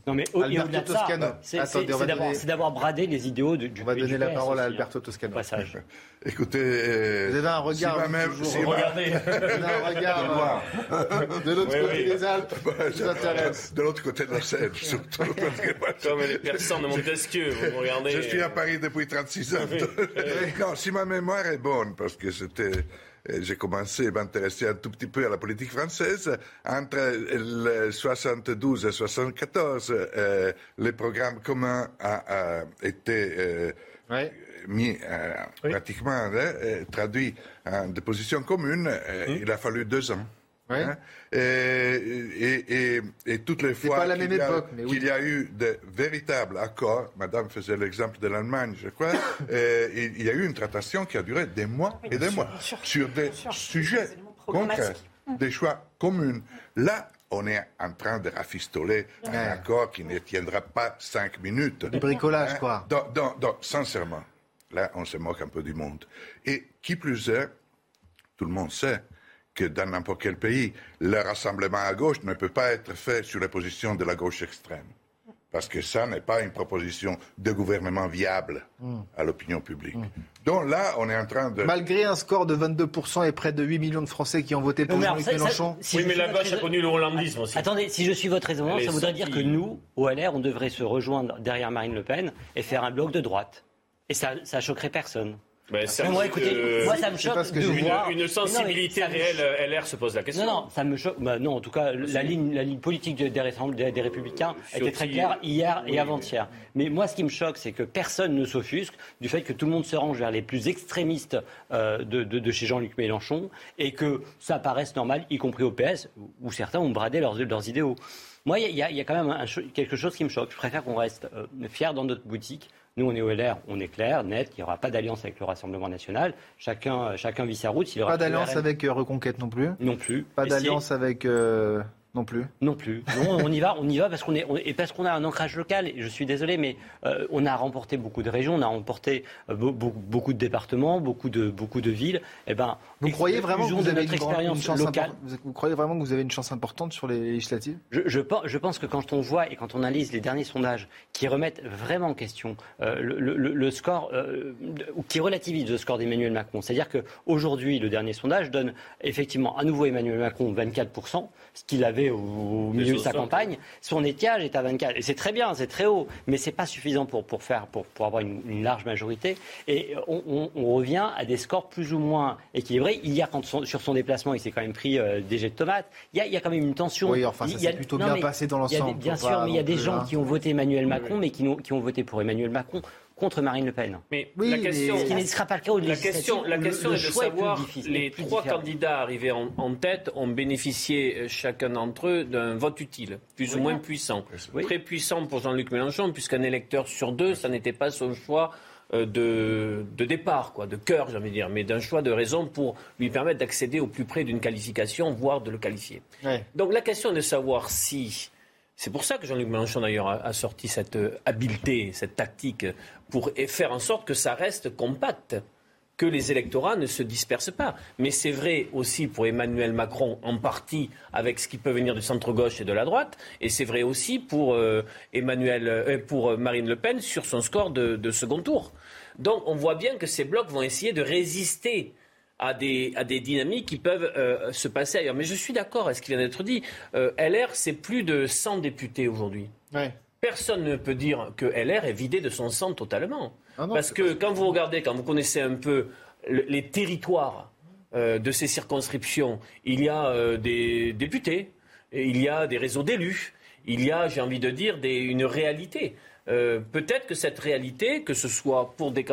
Non mais au, delà de ça, c'est d'avoir bradé les idéaux du, On va donner la parole à Alberto Toscano. Passage. Écoutez, euh, vous avez un regard. Si même, si regardez. vous avez un regard de l'autre côté des Alpes. De l'autre côté de la Seine, surtout. Comme les personnes de Montesquieu, vous regardez. Je suis à Paris depuis 36 ans. non, si ma mémoire est bonne, parce que c'était j'ai commencé à m'intéresser un tout petit peu à la politique française. Entre le 72 et 74, euh, le programme commun a, été euh, mis euh, pratiquement hein, euh, traduit en des positions communes. Mmh. Il a fallu deux ans. Hein? Et, toutes les fois qu'il y, a eu de véritables accords, Madame faisait l'exemple de l'Allemagne, je crois, il y a eu une traitation qui a duré des mois et des mois sur des sujets concrets, des choix communs. Là, on est en train de rafistoler un accord qui ne tiendra pas cinq minutes. Du bricolage, hein? quoi. donc, sincèrement, là, on se moque un peu du monde. Et qui plus est, tout le monde sait que dans n'importe quel pays, le rassemblement à gauche ne peut pas être fait sur la position de la gauche extrême. Parce que ça n'est pas une proposition de gouvernement viable hmm. à l'opinion publique. Hmm. Donc là, on est en train de... Malgré un score de 22% et près de 8 millions de Français qui ont voté pour Jean-Luc Mélenchon... oui, mais la gauche a connu le hollandisme aussi. Attendez, si je suis votre raisonnement, ça voudrait dire que nous, au LR, on devrait se rejoindre derrière Marine Le Pen et faire un bloc de droite. Et ça, ça choquerait personne. Ben, moi, écoutez, moi, ça me choque de une, voir... Une sensibilité réelle, LR se pose la question. Non, non, ça me choque. Bah, non, en tout cas, la ligne, la ligne politique des, des, des Républicains était très claire hier et avant-hier. Mais moi, ce qui me choque, c'est que personne ne s'offusque du fait que tout le monde se range vers les plus extrémistes euh, de, de, de, chez Jean-Luc Mélenchon et que ça paraisse normal, y compris au PS, où certains ont bradé leurs, leurs idéaux. Moi, il y, y, a quand même un, quelque chose qui me choque. Je préfère qu'on reste euh, fier dans notre boutique nous, on est au LR, on est clair, net, qu'il n'y aura pas d'alliance avec le Rassemblement national. Chacun, chacun vit sa route. Il aura pas d'alliance avec euh, Reconquête non plus Non plus. Pas d'alliance avec... Euh, non plus. Non plus. Non, on y va, on y va parce qu'on est, et parce qu'on a un ancrage local. Et je suis désolé, mais euh, on a remporté beaucoup de régions, on a remporté euh, beaucoup de départements, beaucoup de beaucoup de villes. Et eh ben, vous croyez vraiment que vous avez une, expérience chance locale Vous croyez vraiment que vous avez une chance importante sur les législatives? Je, je, pense que quand on voit et quand on analyse les derniers sondages qui remettent vraiment en question euh, le, le, score, ou qui relativisent le score d'Emmanuel Macron, c'est-à-dire qu'aujourd'hui, le dernier sondage donne effectivement à nouveau Emmanuel Macron 24% ce qu'il avait au, milieu de sa campagne, son étiage est à 24. Et c'est très bien, c'est très haut, mais c'est pas suffisant pour, pour, faire, pour, pour avoir une, large majorité. Et on, on, revient à des scores plus ou moins équilibrés. Hier, quand sur son déplacement, il s'est quand même pris euh, des jets de tomates. Il y, a, il y, a, quand même une tension. Oui, enfin, ça s'est plutôt bien passé dans l'ensemble. Bien sûr, mais il y a des gens hein. qui ont voté Emmanuel Macron, mais qui, qui ont voté pour Emmanuel Macron contre Marine Le Pen. Mais la question, ce qui ne sera pas le cas au La question, la question est de savoir, les trois candidats arrivés en, tête ont bénéficié euh, chacun d'entre eux d'un vote utile, plus ou moins puissant. Très puissant pour Jean-Luc Mélenchon, puisqu'un électeur sur deux, ça n'était pas son choix de, de, départ, quoi, de cœur, j'ai envie de dire, mais d'un choix de raison pour lui permettre d'accéder au plus près d'une qualification, voire de le qualifier. Donc la question est de savoir si c'est pour ça que Jean-Luc Mélenchon, d'ailleurs, a, sorti cette euh, habileté, cette tactique, pour faire en sorte que ça reste compact, que les électorats ne se dispersent pas. Mais c'est vrai aussi pour Emmanuel Macron, en partie avec ce qui peut venir du centre-gauche et de la droite, et c'est vrai aussi pour, euh, Emmanuel, euh, pour Marine Le Pen sur son score de, de second tour. Donc on voit bien que ces blocs vont essayer de résister à des, à des dynamiques qui peuvent euh, se passer ailleurs. Mais je suis d'accord avec ce qui vient d'être dit. Euh, LR, c'est plus de 100 députés aujourd'hui. Personne ne peut dire que LR est vidé de son sang totalement. Ah Parce que quand vous regardez, quand vous connaissez un peu les territoires euh, de ces circonscriptions, il y a des députés, il y a des réseaux d'élus, il y a, j'ai envie de dire, des, une réalité. Euh, peut-être que cette réalité, que ce soit pour des,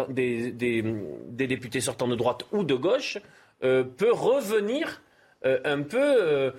députés sortant de droite ou de gauche, euh, peut revenir euh, un peu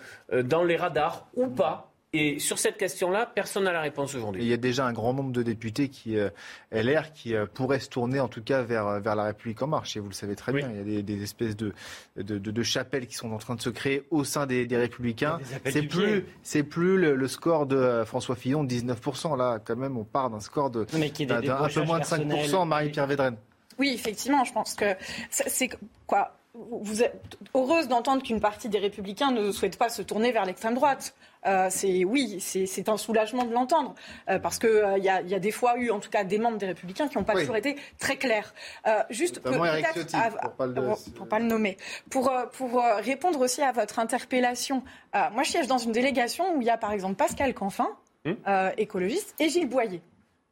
dans les radars ou pas. Et sur cette question-là, personne n'a la réponse aujourd'hui. Il y a déjà un grand nombre de députés qui, euh, LR qui euh, pourraient se tourner en tout cas vers, euh, vers la République en marche. Et vous le savez très bien, il y a des, des espèces de, de, de, de, chapelles qui sont en train de se créer au sein des, des Républicains. C'est plus, c'est plus le, le, score de François Fillon, 19%. Là, quand même, on part d'un score de, d'un un peu moins de 5%, Marie-Pierre Védrenne. Oui, effectivement, je pense que c'est quoi vous êtes heureuse d'entendre qu'une partie des républicains ne souhaite pas se tourner vers l'extrême droite. Euh, c'est oui, c'est un soulagement de l'entendre euh, parce que il euh, y, a, y, a, des fois eu, en tout cas, des membres des Républicains qui n'ont pas oui. toujours été très clairs. Euh, juste pour, pas le, pour pas le nommer, pour pour répondre aussi à votre interpellation. moi, je siège dans une délégation où il y a par exemple Pascal Canfin, hum écologiste, et Gilles Boyer.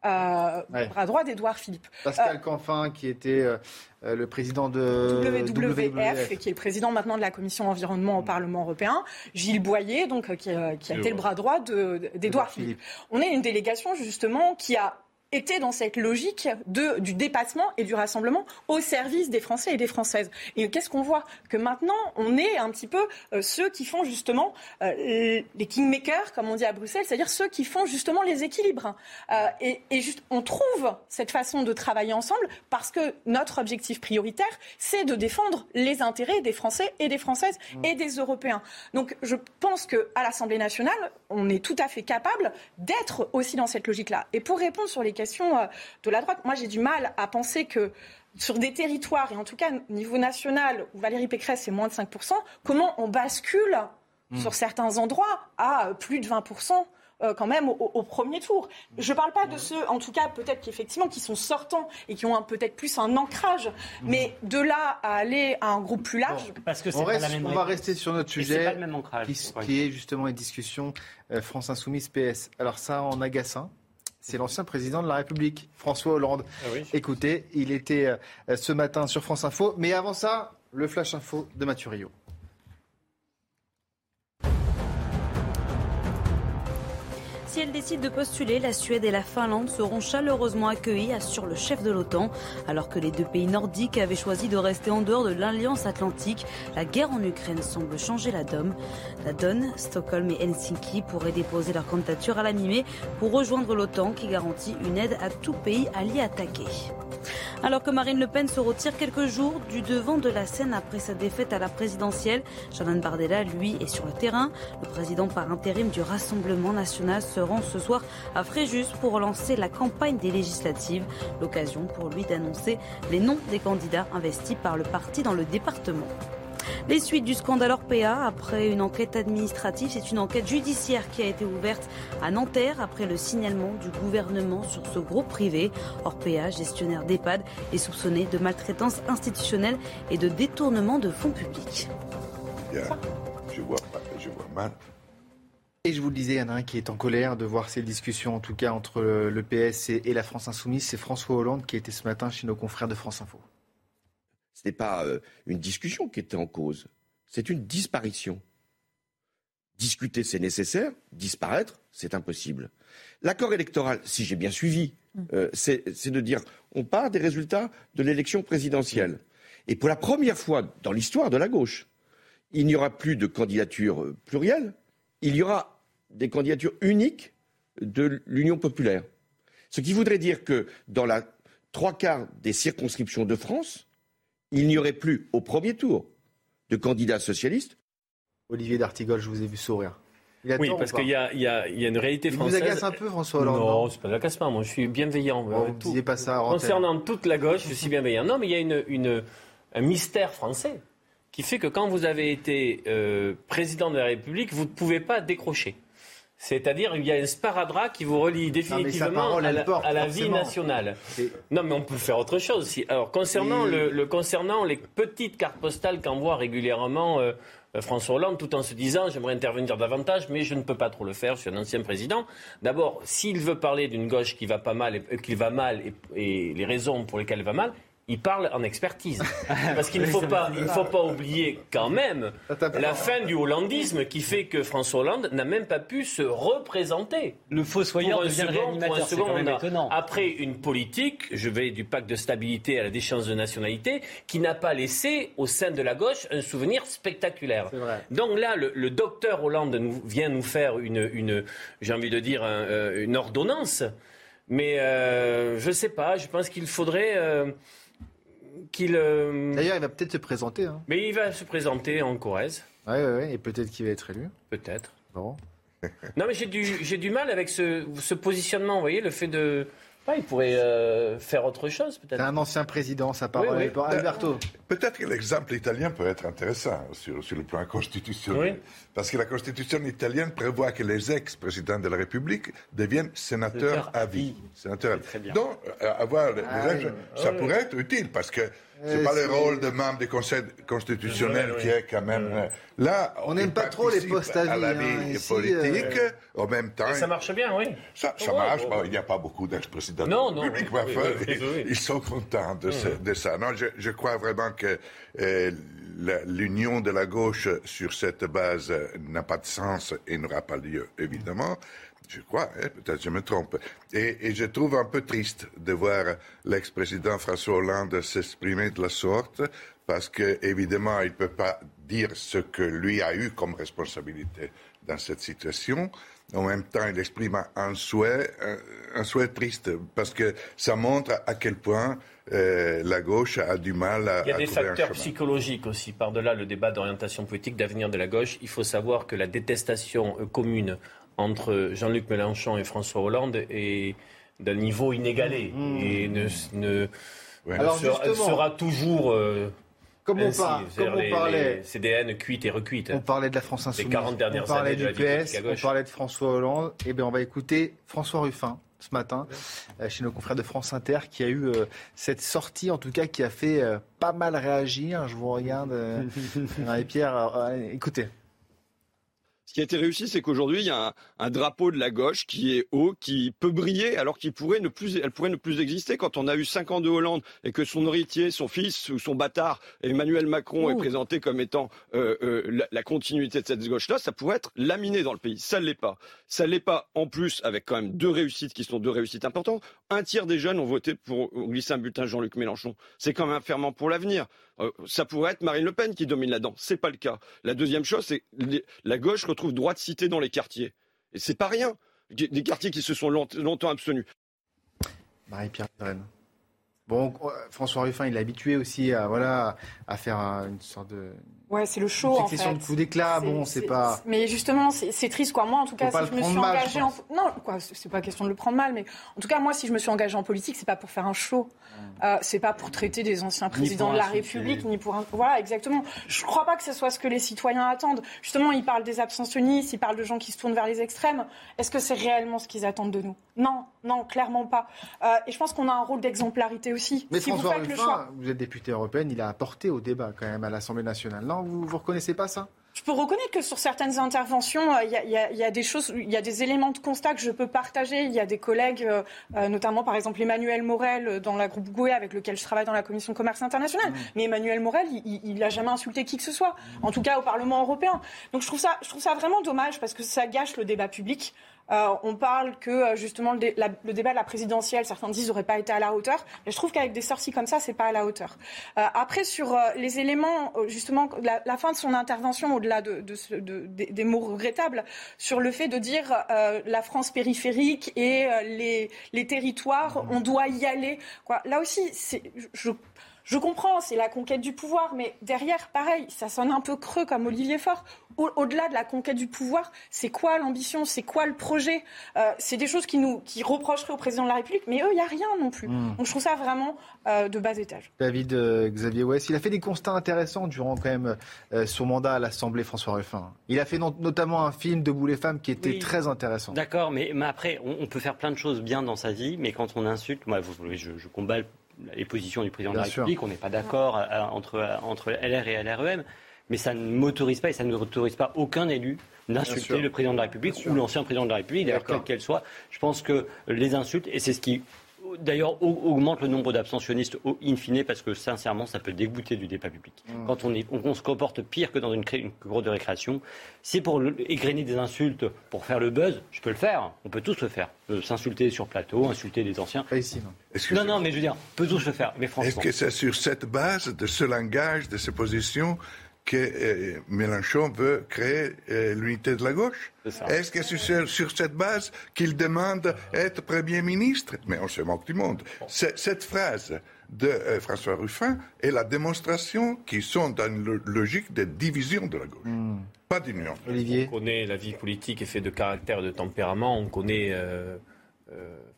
Euh, ouais. bras droit d'Edouard Philippe. Pascal euh, Canfin, qui était euh, le président de WWF, WWF, et qui est le président maintenant de la commission environnement au Parlement européen. Gilles Boyer, donc, qui, qui a été le bras droit d'Edouard Philippe. Philippe. On est une délégation justement qui a était dans cette logique de, du dépassement et du rassemblement au service des Français et des Françaises. Et qu'est-ce qu'on voit Que maintenant, on est un petit peu euh, ceux qui font justement euh, les kingmakers, comme on dit à Bruxelles, c'est-à-dire ceux qui font justement les équilibres. Euh, et, et juste, on trouve cette façon de travailler ensemble parce que notre objectif prioritaire, c'est de défendre les intérêts des Français et des Françaises mmh. et des Européens. Donc, je pense qu'à l'Assemblée nationale, on est tout à fait capable d'être aussi dans cette logique-là. Et pour répondre sur les euh, de la droite. Moi, j'ai du mal à penser que sur des territoires, et en tout cas au niveau national, où Valérie Pécresse c'est moins de 5%, comment on bascule mmh. sur certains endroits à plus de 20% euh, quand même au, au, premier tour. Je ne parle pas de ceux, en tout cas peut-être qu'effectivement, qui sont sortants et qui ont peut-être plus un ancrage, mmh. mais de là à aller à un groupe plus large. Bon, parce que on, reste, on va rester sur notre sujet, ancrage, qui, qui, est justement une discussion euh, France Insoumise PS. Alors ça en un c'est l'ancien président de la République, François Hollande. Ah oui. Écoutez, il était euh, ce matin sur France Info. Mais avant ça, le Flash Info de Mathurio. Si elle décide de postuler, la Suède et la Finlande seront chaleureusement accueillies, assure le chef de l'OTAN. Alors que les deux pays nordiques avaient choisi de rester en dehors de l'Alliance Atlantique, la guerre en Ukraine semble changer la donne. La donne, Stockholm et Helsinki pourraient déposer leur candidature à la mi-mai pour rejoindre l'OTAN qui garantit une aide à tout pays allié attaqué. Alors que Marine Le Pen se retire quelques jours du devant de la scène après sa défaite à la présidentielle, Jordan Bardella, lui, est sur le terrain. Le président par intérim du Rassemblement national se rend ce soir à Fréjus pour lancer la campagne des législatives. L'occasion pour lui d'annoncer les noms des candidats investis par le parti dans le département. Les suites du scandale Orpea, après une enquête administrative, c'est une enquête judiciaire qui a été ouverte à Nanterre après le signalement du gouvernement sur ce groupe privé. Orpea, gestionnaire d'EHPAD, est soupçonné de maltraitance institutionnelle et de détournement de fonds publics. Yeah. Je, vois, je vois mal. Et je vous le disais, il y en a un qui est en colère de voir ces discussions, en tout cas entre le PS et la France Insoumise. C'est François Hollande qui était ce matin chez nos confrères de France Info. Ce n'est pas euh, une discussion qui était en cause, c'est une disparition. Discuter, c'est nécessaire, disparaître, c'est impossible. L'accord électoral, si j'ai bien suivi, euh, c'est de dire on part des résultats de l'élection présidentielle. Et pour la première fois dans l'histoire de la gauche, il n'y aura plus de candidature euh, plurielle, il y aura des candidatures uniques de l'Union populaire. Ce qui voudrait dire que dans la trois quarts des circonscriptions de France, il n'y aurait plus au premier tour de candidats socialistes. Olivier D'Artigol, je vous ai vu sourire. oui, parce qu'il y, y, y, a une réalité française. Il vous agace un peu, François Hollande Non, c'est pas de l'agacement. Moi, je suis bienveillant. Bon, vous ne disiez pas ça. Concernant toute la gauche, je suis bienveillant. Non, mais il y a une, une, un mystère français qui fait que quand vous avez été euh, président de la République, vous ne pouvez pas décrocher. C'est-à-dire il y a un sparadrap qui vous relie définitivement à la, porte, à la vie nationale. Non, mais on peut faire autre chose. Si, alors concernant, Et... le, le, concernant les petites cartes postales qu'envoie régulièrement euh, François Hollande, tout en se disant j'aimerais intervenir davantage, mais je ne peux pas trop le faire. Je suis un ancien président. D'abord, s'il veut parler d'une gauche qui va pas mal, et, qui va mal, et, et les raisons pour lesquelles elle va mal, il parle en expertise. Parce qu'il ne faut pas, il faut pas oublier quand même la fin du hollandisme qui fait que François Hollande n'a même pas pu se représenter. Le fossoyeur Pour un devient second- réanimateur, pour un c'est second quand même mandat. étonnant. Après une politique, je vais du pacte de stabilité à la déchéance de nationalité, qui n'a pas laissé au sein de la gauche un souvenir spectaculaire. Donc là, le, le docteur Hollande nous, vient nous faire une, une j'ai envie de dire, un, euh, une ordonnance. Mais euh, je ne sais pas, je pense qu'il faudrait euh, qu'il... euh, D'ailleurs, il va peut-être se présenter. Hein. mais il va se présenter en Corrèze. Ouais, ouais, ouais, et peut-être qu'il va être élu. Peut-être. Bon. Non, mais j'ai du, j'ai du mal avec ce, ce positionnement, vous voyez, le fait de... Ouais, il pourrait euh, faire autre chose, peut-être. C'est un ancien président, sa parole Oui, oui. pour Alberto. Peut-être que l'exemple italien peut être intéressant sur, sur le plan constitutionnel. Oui. Parce que la constitution italienne prévoit que les ex-présidents de la République deviennent sénateurs Sénateur à vie. Sénateurs à vie. Très bien. Donc, euh, avoir les Ah ex- oui. ça Oui. pourrait être utile parce que c'est Euh, pas le rôle de membre du Conseil constitutionnel Oui, oui. qui est quand même. euh, Là, On n'aime pas trop les postes à vie, la hein, vie ici, politique. En même temps, Et ça marche bien, oui. ça, marche. il n'y a pas beaucoup d'ex-présidents de Non, la non, République, oui, mais oui, enfin, oui, oui, oui. ils sont contents de, ce- de ça. Non, je, je crois vraiment que euh, la- l'union de la gauche sur cette base n'a pas de sens et n'aura pas lieu, évidemment. Je crois, hein, peut-être je me trompe. Et, et je trouve un peu triste de voir l'ex-président François Hollande s'exprimer de la sorte, parce que évidemment, il ne peut pas dire ce que lui a eu comme responsabilité dans cette situation. En même temps, il exprime un- souhait, un, souhait triste, parce que ça montre à quel point euh, la gauche a du mal à, Il y a des facteurs psychologiques aussi. Par-delà le débat d'orientation politique, d'avenir de la gauche, il faut savoir que la détestation euh, commune entre Jean-Luc Mélenchon et François Hollande est d'un niveau inégalé et ne, ne- Ouais. ne Alors, sera, justement, sera toujours euh, Comme on, ainsi. par- C'est-à-dire comme on les- parlait, les CDN cuites et recuites. on parlait de la France Insoumise, 40 dernières on parlait années de la du PS, on parlait de François Hollande. Eh bien, on va écouter François Ruffin ce matin euh, chez nos confrères de France Inter qui a eu euh, cette sortie, en tout cas, qui a fait euh, pas mal réagir. Je vous regarde, euh, euh, écoutez. Ce qui a été réussi, c'est qu'aujourd'hui, il y a un, un drapeau de la gauche qui est haut, qui peut briller, alors qu'il pourrait ne plus, elle pourrait ne plus exister. Quand on a eu cinq ans de Hollande et que son héritier, son fils ou son bâtard, Emmanuel Macron, est présenté comme étant euh, euh, la, la continuité de cette gauche-là, ça pourrait être laminé dans le pays. Ça ne l'est pas. Ça ne l'est pas. En plus, avec quand même deux réussites qui sont deux réussites importantes. Un tiers des jeunes ont voté pour glisser un bulletin Jean-Luc Mélenchon. C'est quand même un ferment pour l'avenir. Euh, ça pourrait être Marine Le Pen qui domine là-dedans. C'est pas le cas. La deuxième chose, c'est les- la gauche retrouve droit de cité dans les quartiers. Et c'est pas rien. Des quartiers qui se sont long- longtemps abstenus. Marie-Pierre. Bon, euh, François Ruffin, il est habitué aussi à, voilà, à faire un- une sorte de. Ouais, c'est le show Une en succession fait. de coups d'éclat, bon, c'est pas. Mais justement, c'est triste quoi. Moi, en tout cas, si je me suis engagée en non, quoi, c'est pas question de le prendre mal, mais en tout cas, moi, si je me suis engagée en politique, c'est pas pour faire un show. Euh, c'est pas pour traiter des anciens présidents de la. République, ni pour un... voilà, exactement. Je crois pas que ce soit ce que les citoyens attendent. Justement, ils parlent des abstentionnistes, ils parlent de gens qui se tournent vers les extrêmes. Est-ce que c'est réellement ce qu'ils attendent de nous? Non, non, clairement pas. Euh, et je pense qu'on a un rôle d'exemplarité aussi. Mais si vous faites le choix. Vous êtes député européenne, il a apporté au débat quand même à l'Assemblée nationale. Non, vous vous reconnaissez pas ça? Je peux reconnaître que sur certaines interventions, il y, a- il y a- il y a des choses, il y a des éléments de constat que je peux partager. Il y a des collègues, euh, euh, notamment par exemple Emmanuel Morel euh, dans la groupe Goué avec lequel je travaille dans la commission commerce international. Mais Emmanuel Morel, il- il n'a jamais insulté qui que ce soit, en tout cas au Parlement européen. Donc je trouve ça, je trouve ça vraiment dommage parce que ça gâche le débat public. Euh, on parle que euh, justement le, le débat de la présidentielle, certains disent, n'aurait pas été à la hauteur. Mais je trouve qu'avec des sorties comme ça, c'est pas à la hauteur. Euh, après, sur euh, les éléments, euh, justement, la, la fin de son intervention, au-delà de, de de- des, mots regrettables, sur le fait de dire euh, la France périphérique et les, les territoires, on doit y aller. Quoi. Là aussi, je, je comprends, c'est la conquête du pouvoir, mais derrière, pareil, ça sonne un peu creux comme Olivier Faure. Au- Au-delà de la conquête du pouvoir, c'est quoi l'ambition C'est quoi le projet? Euh, C'est des choses qui nous qui reprocheraient au président de la République, mais eux, il n'y a rien non plus. Mm. Donc je trouve ça vraiment euh, de bas étage. David euh, Xavier West, il a fait des constats intéressants durant quand même euh, son mandat à l'Assemblée, François Ruffin. Il a fait notamment un film Debout les femmes qui était Oui. très intéressant. D'accord, mais, mais après, on, on peut faire plein de choses bien dans sa vie, mais quand on insulte, moi, vous, je, je combats les positions du président de la sûr. République, on n'est pas d'accord à- à- entre, entre LR et LREM, mais ça ne m'autorise pas et ça ne autorise pas aucun élu d'insulter le président de la République ou l'ancien président de la République, d'ailleurs, quel D'accord. qu'elle soit. Je pense que les insultes, et c'est ce qui d'ailleurs augmente le nombre d'abstentionnistes in fine parce que sincèrement, ça peut dégoûter du débat public. Mmh. Quand on, est, on, se comporte pire que dans une, une cour de récréation, c'est pour égrener des insultes, pour faire le buzz, je peux le faire. On peut tous le faire. Euh, s'insulter sur plateau, insulter des anciens. Pas ici, non. Non, non, mais je veux dire, on peut tous le faire. Mais franchement. Est-ce que c'est sur cette base de ce langage, de ces positions, que euh, Mélenchon veut créer euh, l'unité de la gauche Est-ce que c'est sur, cette base qu'il demande être Premier ministre? Mais on se moque du monde. Cette phrase de euh, François Ruffin est la démonstration qu'ils sont dans une logique de division de la gauche. Hmm. Pas d'union. Olivier On connaît la vie politique est faite de caractère, de tempérament. On connaît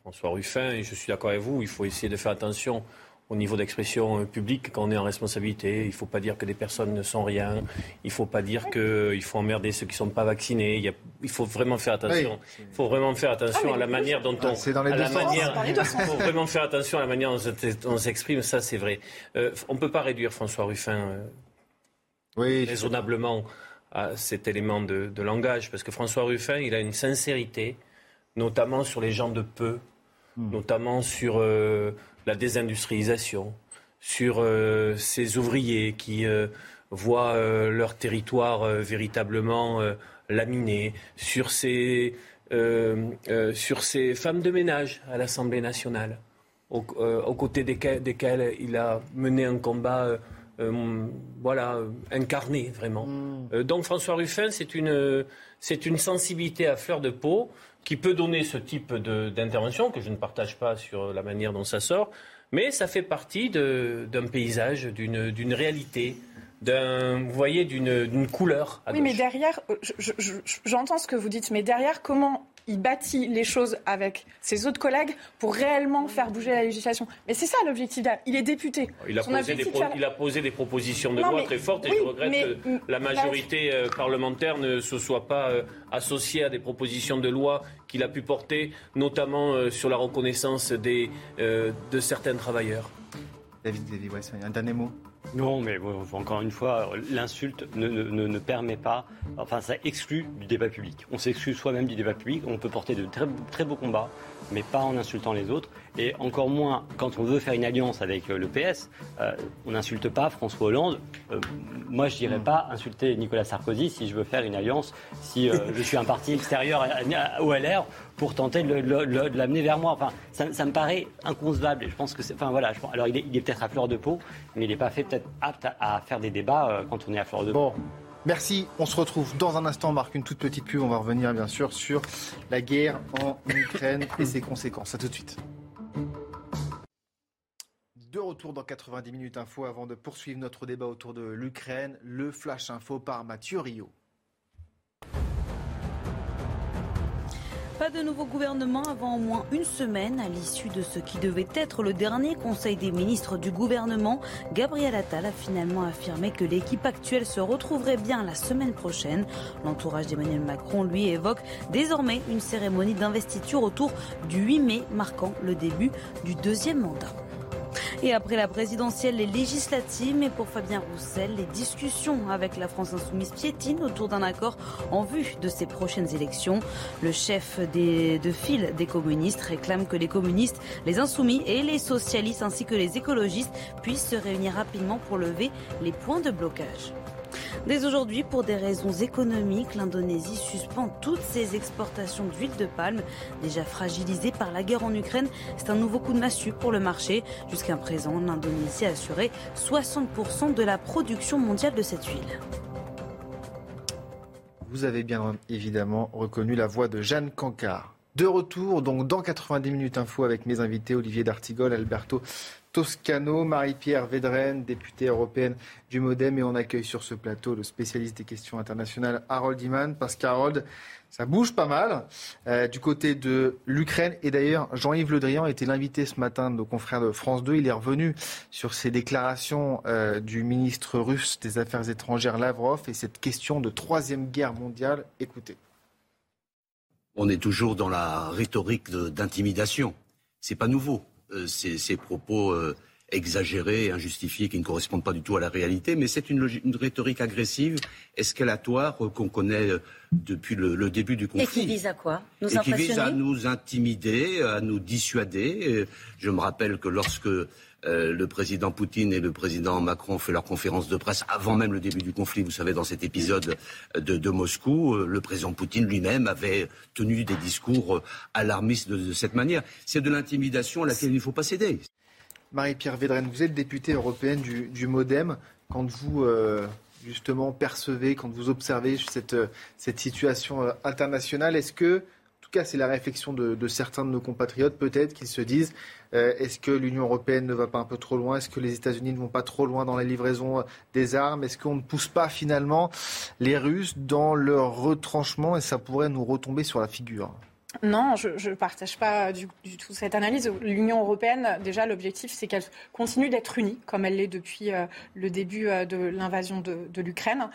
François Ruffin et je suis d'accord avec vous, il faut essayer de faire attention au niveau d'expression euh, publique quand on est en responsabilité. Il ne faut pas dire que des personnes ne sont rien. Il ne faut pas dire qu'il faut emmerder ceux qui ne sont pas vaccinés. Il, faut vraiment faire attention. Il faut vraiment faire attention à la manière dont on. C'est dans les deux Il faut vraiment faire attention à la manière dont on s'exprime. Ça, c'est vrai. Euh, on ne peut pas réduire François Ruffin euh, raisonnablement à cet élément de, langage, parce que François Ruffin, il a une sincérité, notamment sur les gens de peu, hmm. notamment sur la désindustrialisation, sur euh, ces ouvriers qui euh, voient euh, leur territoire véritablement laminé, sur ces, sur ces femmes de ménage à l'Assemblée nationale, aux, côtés desquelles, il a mené un combat. voilà, incarné vraiment. Mm. donc François Ruffin, c'est une, c'est une sensibilité à fleur de peau qui peut donner ce type d'intervention, que je ne partage pas sur la manière dont ça sort, mais ça fait partie d'un paysage, d'une réalité, d'un, vous voyez, d'une couleur. oui, mais derrière, euh, j'entends ce que vous dites, mais derrière, comment il bâtit les choses avec ses autres collègues pour réellement faire bouger la législation. Mais c'est ça l'objectif. Il est député. Il a, posé des, il a posé des propositions de loi très fortes et je regrette que la majorité euh, parlementaire ne se soit pas euh, associée à des propositions de loi qu'il a pu porter, notamment euh, sur la reconnaissance des, de certains travailleurs. David un dernier mot non, mais encore une fois, l'insulte ne, permet pas, enfin ça exclut du débat public. On s'exclut soi-même du débat public, on peut porter de très, très beaux combats, mais pas en insultant les autres. Et encore moins quand on veut faire une alliance avec euh, le PS, euh, on n'insulte pas François Hollande. Euh, moi, je dirais pas insulter Nicolas Sarkozy si je veux faire une alliance, si je suis un parti extérieur au LR pour tenter de, l'amener vers moi. Enfin, ça, me paraît inconcevable. Et je pense que c'est. Enfin voilà. alors il est, peut-être à fleur de peau, mais il n'est pas fait peut-être apte à, faire des débats quand on est à fleur de peau. Merci. On se retrouve dans un instant. On marque une toute petite pub. On va revenir bien sûr sur la guerre en Ukraine et ses conséquences. À tout de suite. De retour dans 90 minutes info avant de poursuivre notre débat autour de l'Ukraine. Le flash info par Mathieu Rio. Pas de nouveau gouvernement avant au moins une semaine à l'issue de ce qui devait être le dernier Conseil des ministres du gouvernement. Gabriel Attal a finalement affirmé que l'équipe actuelle se retrouverait bien la semaine prochaine. L'entourage d'Emmanuel Macron, lui, évoque désormais une cérémonie d'investiture autour du 8 mai, marquant le début du deuxième mandat. Et après la présidentielle, les législatives, mais pour Fabien Roussel, les discussions avec la France insoumise piétinent autour d'un accord en vue de ces prochaines élections. Le chef de file des communistes réclame que les communistes, les insoumis et les socialistes ainsi que les écologistes puissent se réunir rapidement pour lever les points de blocage. Dès aujourd'hui, pour des raisons économiques, l'Indonésie suspend toutes ses exportations d'huile de palme, déjà fragilisée par la guerre en Ukraine. C'est un nouveau coup de massue pour le marché. Jusqu'à présent, l'Indonésie a assuré 60% de la production mondiale de cette huile. Vous avez bien évidemment reconnu la voix de Jeanne Cancard. De retour, donc dans 90 minutes info avec mes invités Olivier D'Artigol, Alberto Toscano, Marie-Pierre Védrenne, députée européenne du Modem. Et on accueille sur ce plateau le spécialiste des questions internationales, Harold Iman. Parce qu'Harold, ça bouge pas mal euh, du côté de l'Ukraine. Et d'ailleurs, Jean-Yves Le Drian était l'invité ce matin de nos confrères de France 2. Il est revenu sur ces déclarations euh, du ministre russe des Affaires étrangères Lavrov et cette question de troisième guerre mondiale. Écoutez. On est toujours dans la rhétorique d'intimidation. C'est pas nouveau. Euh, ces, propos euh, exagérées et injustifiées qui ne correspondent pas du tout à la réalité, mais c'est une, rhétorique agressive, escalatoire qu'on connaît depuis le, début du conflit. Et qui vise à quoi? Nous Et qui vise à nous intimider, à nous dissuader. Je me rappelle que lorsque euh, le président Poutine et le président Macron ont fait leur conférence de presse avant même le début du conflit. Vous savez, dans cet épisode de, Moscou, euh, le président Poutine lui-même avait tenu des discours euh, alarmistes de, cette manière. C'est de l'intimidation à laquelle il ne faut pas céder. Marie-Pierre Védrenne, vous êtes députée européenne du, MoDem. Quand vous, justement, percevez, quand vous observez cette situation internationale, est-ce que tout cas, c'est la réflexion de, certains de nos compatriotes, peut-être, qu'ils se disent euh, est-ce que l'Union européenne ne va pas un peu trop loin? Est-ce que les États-Unis ne vont pas trop loin dans la livraison euh, des armes? Est-ce qu'on ne pousse pas finalement les Russes dans leur retranchement et ça pourrait nous retomber sur la figure? Non, je ne partage pas du, tout cette analyse. L'Union européenne, déjà, l'objectif, c'est qu'elle continue d'être unie, comme elle l'est depuis euh, le début de l'invasion de, de l'Ukraine,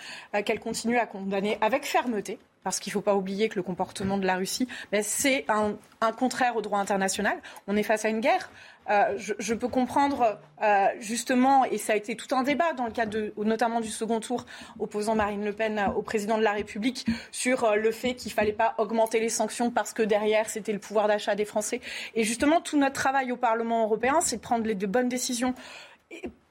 qu'elle continue à condamner avec fermeté parce qu'il ne faut pas oublier que le comportement de la Russie, c'est un, contraire au droit international. On est face à une guerre. Euh, je, peux comprendre euh, justement, et ça a été tout un débat dans le cadre notamment du second tour opposant Marine Le Pen au président de la République sur euh, le fait qu'il ne fallait pas augmenter les sanctions parce que derrière c'était le pouvoir d'achat des Français. Et justement, tout notre travail au Parlement européen, c'est de prendre les, de bonnes décisions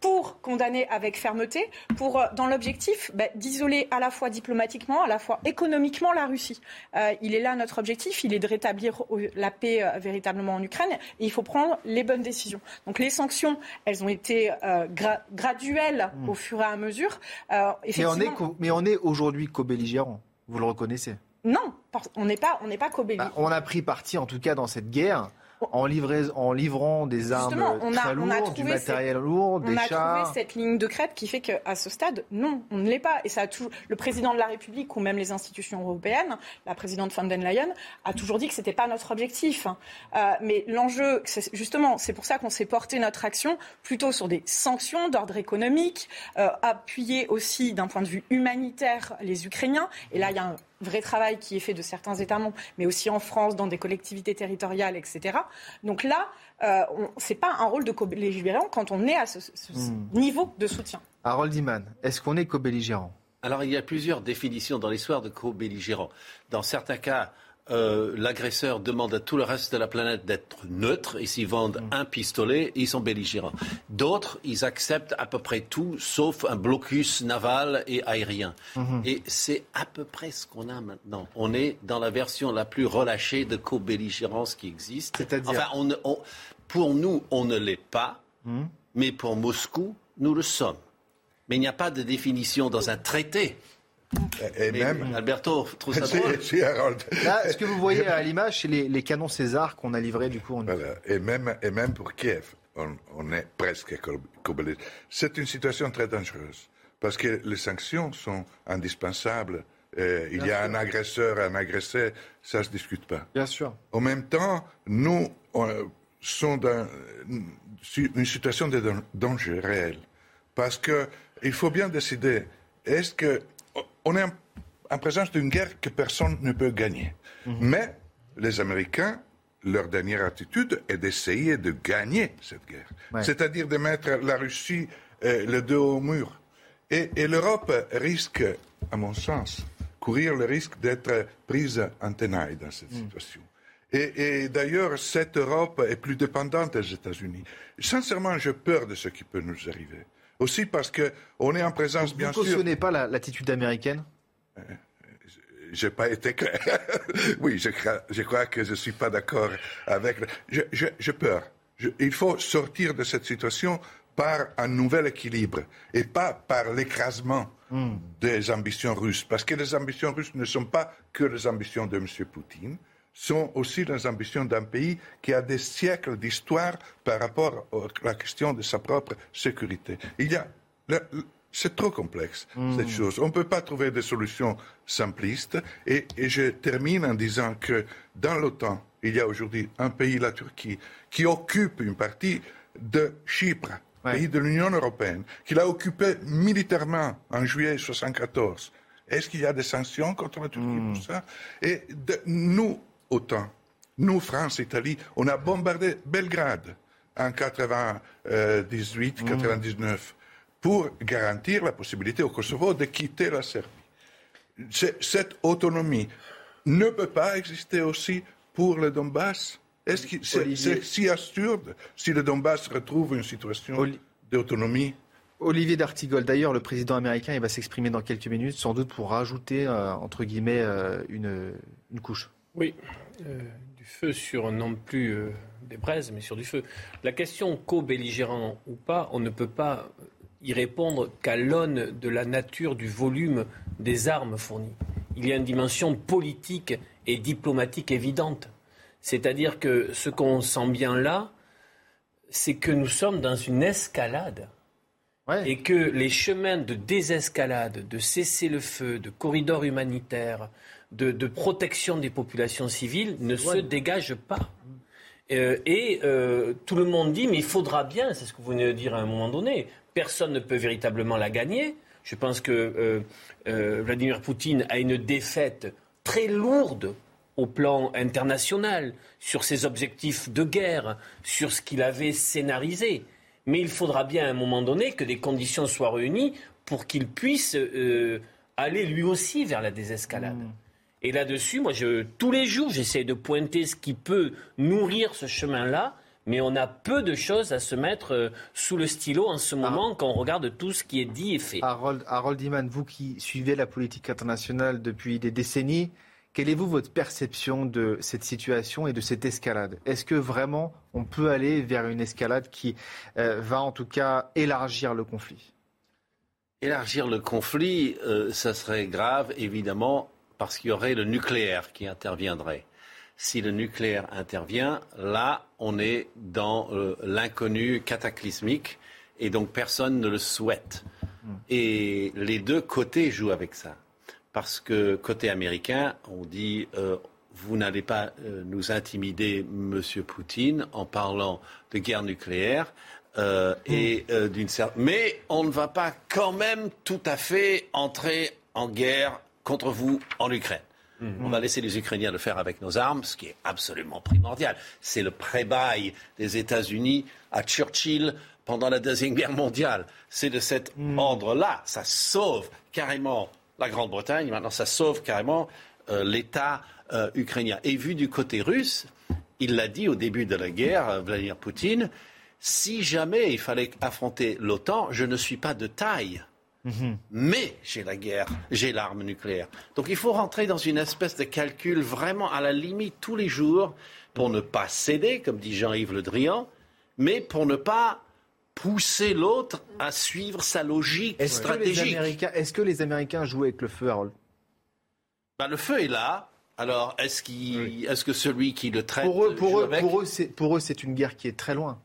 pour condamner avec fermeté, pour, euh, dans l'objectif bah, d'isoler à la fois diplomatiquement, à la fois économiquement la Russie. Euh, il est là notre objectif, il est de rétablir la paix euh, véritablement en Ukraine et il faut prendre les bonnes décisions. Donc les sanctions, elles ont été graduelles mmh. au fur et à mesure. mais on est, mais on est aujourd'hui co-belligérant, vous le reconnaissez? Non, on n'est pas, on n'est pas co bah, on a pris parti en tout cas dans cette guerre en, en livrant des armes très lourdes, du matériel lourd, des chars. On a trouvé cette ligne de crête qui fait qu'à ce stade, non, on ne l'est pas. Et ça a tout, le président de la République ou même les institutions européennes, la présidente von der Leyen, a toujours dit que ce n'était pas notre objectif. Euh, mais l'enjeu, justement, c'est pour ça qu'on s'est porté notre action plutôt sur des sanctions d'ordre économique, euh, appuyer aussi d'un point de vue humanitaire les Ukrainiens. Et là, il y a un vrai travail qui est fait de certains États membres, mais aussi en France, dans des collectivités territoriales, etc. Donc là, euh, ce n'est pas un rôle de co-belligérant quand on est à ce, hmm. niveau de soutien. Harold Iman, est-ce qu'on est co-belligérant? Alors il y a plusieurs définitions dans l'histoire de co-belligérant. Dans certains cas, euh, l'agresseur demande à tout le reste de la planète d'être neutre et s'ils vendent mm. un pistolet, ils sont belligérants. D'autres, ils acceptent à peu près tout sauf un blocus naval et aérien. Mm-hmm. Et c'est à peu près ce qu'on a maintenant. On est dans la version la plus relâchée de co-belligérance qui existe. Enfin, pour nous, on ne l'est pas, mm. mais pour Moscou, nous le sommes. Mais il n'y a pas de définition dans un traité. Et, même. Alberto trouve ça drôle. ce que vous voyez à l'image, c'est les, canons César qu'on a livrés du coup. Et, même, et même pour Kiev, on, est presque C'est une situation très dangereuse parce que les sanctions sont indispensables. il y a un agresseur, un agressé, ça ne se discute pas. Bien sûr. En même temps, nous sommes dans une situation de danger réel. Parce qu'il faut bien décider, est-ce que on est en, présence d'une guerre que personne ne peut gagner. Mhm. Mais les Américains, leur dernière attitude est d'essayer de gagner cette guerre. C'est-à-dire de mettre la Russie euh, le dos au mur. Et, l'Europe risque, à mon sens, courir le risque d'être prise en tenaille dans cette mhm. situation. Et, d'ailleurs, cette Europe est plus dépendante des États-Unis. Sincèrement, j'ai peur de ce qui peut nous arriver. Aussi parce qu'on est en présence, bien sûr. Vous ne cautionnez pas l'attitude américaine? Euh, j'ai pas été clair. oui, je, je, crois que je ne suis pas d'accord avec. J'ai peur. il faut sortir de cette situation par un nouvel équilibre et pas par l'écrasement hmm. des ambitions russes. Parce que les ambitions russes ne sont pas que les ambitions de M. Poutine sont aussi les ambitions d'un pays qui a des siècles d'histoire par rapport à la question de sa propre sécurité. Il y a c'est trop complexe, cette hmm. chose. On ne peut pas trouver des solutions simplistes. Et, je termine en disant que dans l'OTAN, il y a aujourd'hui un pays, la Turquie, qui occupe une partie de Chypre, pays de l'Union européenne, qui l'a occupé militairement en juillet 1974. Est-ce qu'il y a des sanctions contre la Turquie pour hmm. ça? Et nous, OTAN. Nous, France, Italie, on a bombardé Belgrade. en 98, 99 pour garantir la possibilité au Kosovo de quitter la Serbie. Cette autonomie ne peut pas exister aussi pour le Donbass Est-ce que c'est si absurde si le Donbass retrouve une situation d'autonomie? Olivier D'Artigol, d'ailleurs, le président américain, il va s'exprimer dans quelques minutes, sans doute pour rajouter, euh, entre guillemets, euh, une, une, couche. Oui, euh, du feu sur non plus des braises, mais sur du feu. La question co-belligérant ou pas, on ne peut pas y répondre qu'à l'aune de la nature du volume des armes fournies. Il y a une dimension politique et diplomatique évidente. C'est-à-dire que ce qu'on sent bien là, c'est que nous sommes dans une escalade. Et que les chemins de désescalade, de cessez-le-feu, de corridors humanitaires, de, protection des populations civiles ne se dégagent pas. Euh, et euh, tout le monde dit, mais il faudra bien, c'est ce que vous venez de dire à un moment donné, personne ne peut véritablement la gagner. Je pense que euh, Vladimir Poutine a une défaite très lourde au plan international, sur ses objectifs de guerre, sur ce qu'il avait scénarisé. Mais il faudra bien à un moment donné que des conditions soient réunies pour qu'il puisse euh, aller lui aussi vers la désescalade. Hmm. Et là-dessus, moi, je, tous les jours, j'essaie de pointer ce qui peut nourrir ce chemin-là, mais on a peu de choses à se mettre euh, sous le stylo en ce moment ah. quand on regarde tout ce qui est dit et fait. Harold, Harold Iman, vous qui suivez la politique internationale depuis des décennies, quelle est vous votre perception de cette situation et de cette escalade? Est-ce que vraiment on peut aller vers une escalade qui euh, va en tout cas élargir le conflit? Élargir le conflit, euh, ça serait grave évidemment parce qu'il y aurait le nucléaire qui interviendrait. Si le nucléaire intervient, là on est dans euh, l'inconnu cataclysmique et donc personne ne le souhaite. Hmm. Et les deux côtés jouent avec ça parce que côté américain, on dit euh, vous n'allez pas euh, nous intimider, Monsieur Poutine, en parlant de guerre nucléaire. Euh, et d'une certaine, mais on ne va pas quand même tout à fait entrer en guerre contre vous en Ukraine. On va laisser les Ukrainiens le faire avec nos armes, ce qui est absolument primordial. C'est le pré-bail des États-Unis à Churchill pendant la Deuxième Guerre mondiale. C'est de cet ordre-là. Ça sauve carrément la Grande-Bretagne. Maintenant, ça sauve carrément euh, l'État euh, ukrainien. Et vu du côté russe, il l'a dit au début de la guerre, euh, Vladimir Poutine, si jamais il fallait affronter l'OTAN, je ne suis pas de taille. Mhm. Mais j'ai la guerre, j'ai l'arme nucléaire. Donc il faut rentrer dans une espèce de calcul vraiment à la limite tous les jours pour ne pas céder, comme dit Jean-Yves Le Drian, mais pour ne pas pousser l'autre à suivre sa logique est stratégique. est-ce que les Américains jouent avec le feu, Harold? Bah, Le feu est là. Alors, est-ce, est que celui qui le traite. Pour eux, pour eux, pour eux, c'est une guerre qui est très loin.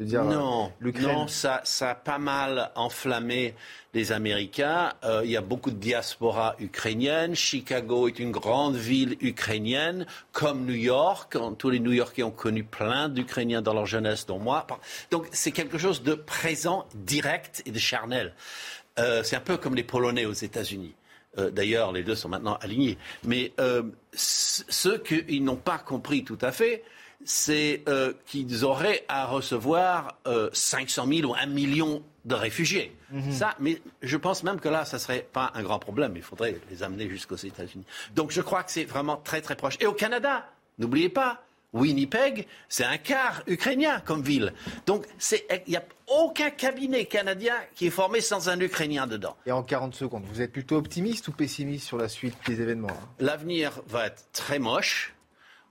Dire, non, non, ça, ça a pas mal enflammé les Américains. Euh, il y a beaucoup de diaspora ukrainienne. Chicago est une grande ville ukrainienne, comme New York. Tous les New-Yorkais ont connu plein d'Ukrainiens dans leur jeunesse, dont moi. Donc c'est quelque chose de présent, direct et de charnel. Euh, c'est un peu comme les Polonais aux États-Unis. Euh, d'ailleurs, les deux sont maintenant alignés. Mais ceux qui n'ont pas compris tout à fait, c'est euh, qu'ils auraient à recevoir euh, 500 000 ou 1 million de réfugiés. Mhm. Ça, mais je pense même que là, ça ne serait pas un grand problème. Il faudrait les amener jusqu'aux États-Unis. Donc je crois que c'est vraiment très très proche. Et au Canada, n'oubliez pas, Winnipeg, c'est un quart ukrainien comme ville. Donc il n'y a aucun cabinet canadien qui est formé sans un Ukrainien dedans. Et en 40 secondes, vous êtes plutôt optimiste ou pessimiste sur la suite des événements hein? L'avenir va être très moche.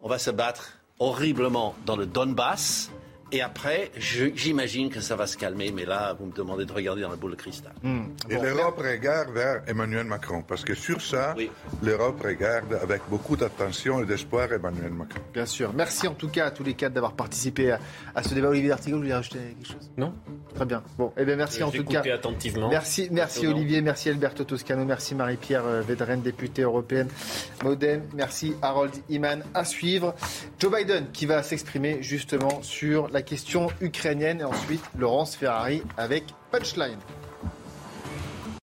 On va se battre horriblement dans le Donbass. Et après, j'imagine que ça va se calmer, mais là, vous me demandez de regarder dans la boule de cristal. Hmm. Et l'Europe regarde vers Emmanuel Macron, parce que sur ça, l'Europe regarde avec beaucoup d'attention et d'espoir Emmanuel Macron. Bien sûr. Merci en tout cas à tous les quatre d'avoir participé à, ce débat. Olivier D'Artigo, vous voulez rajouter quelque chose? Non Très bien. Bon, eh bien merci en tout cas. attentivement. Merci, merci Olivier, merci Alberto Toscano, merci Marie-Pierre euh, Védrenne, députée européenne Modem, merci Harold Iman. À suivre, Joe Biden qui va s'exprimer justement sur la la question ukrainienne et ensuite Laurence Ferrari avec Punchline.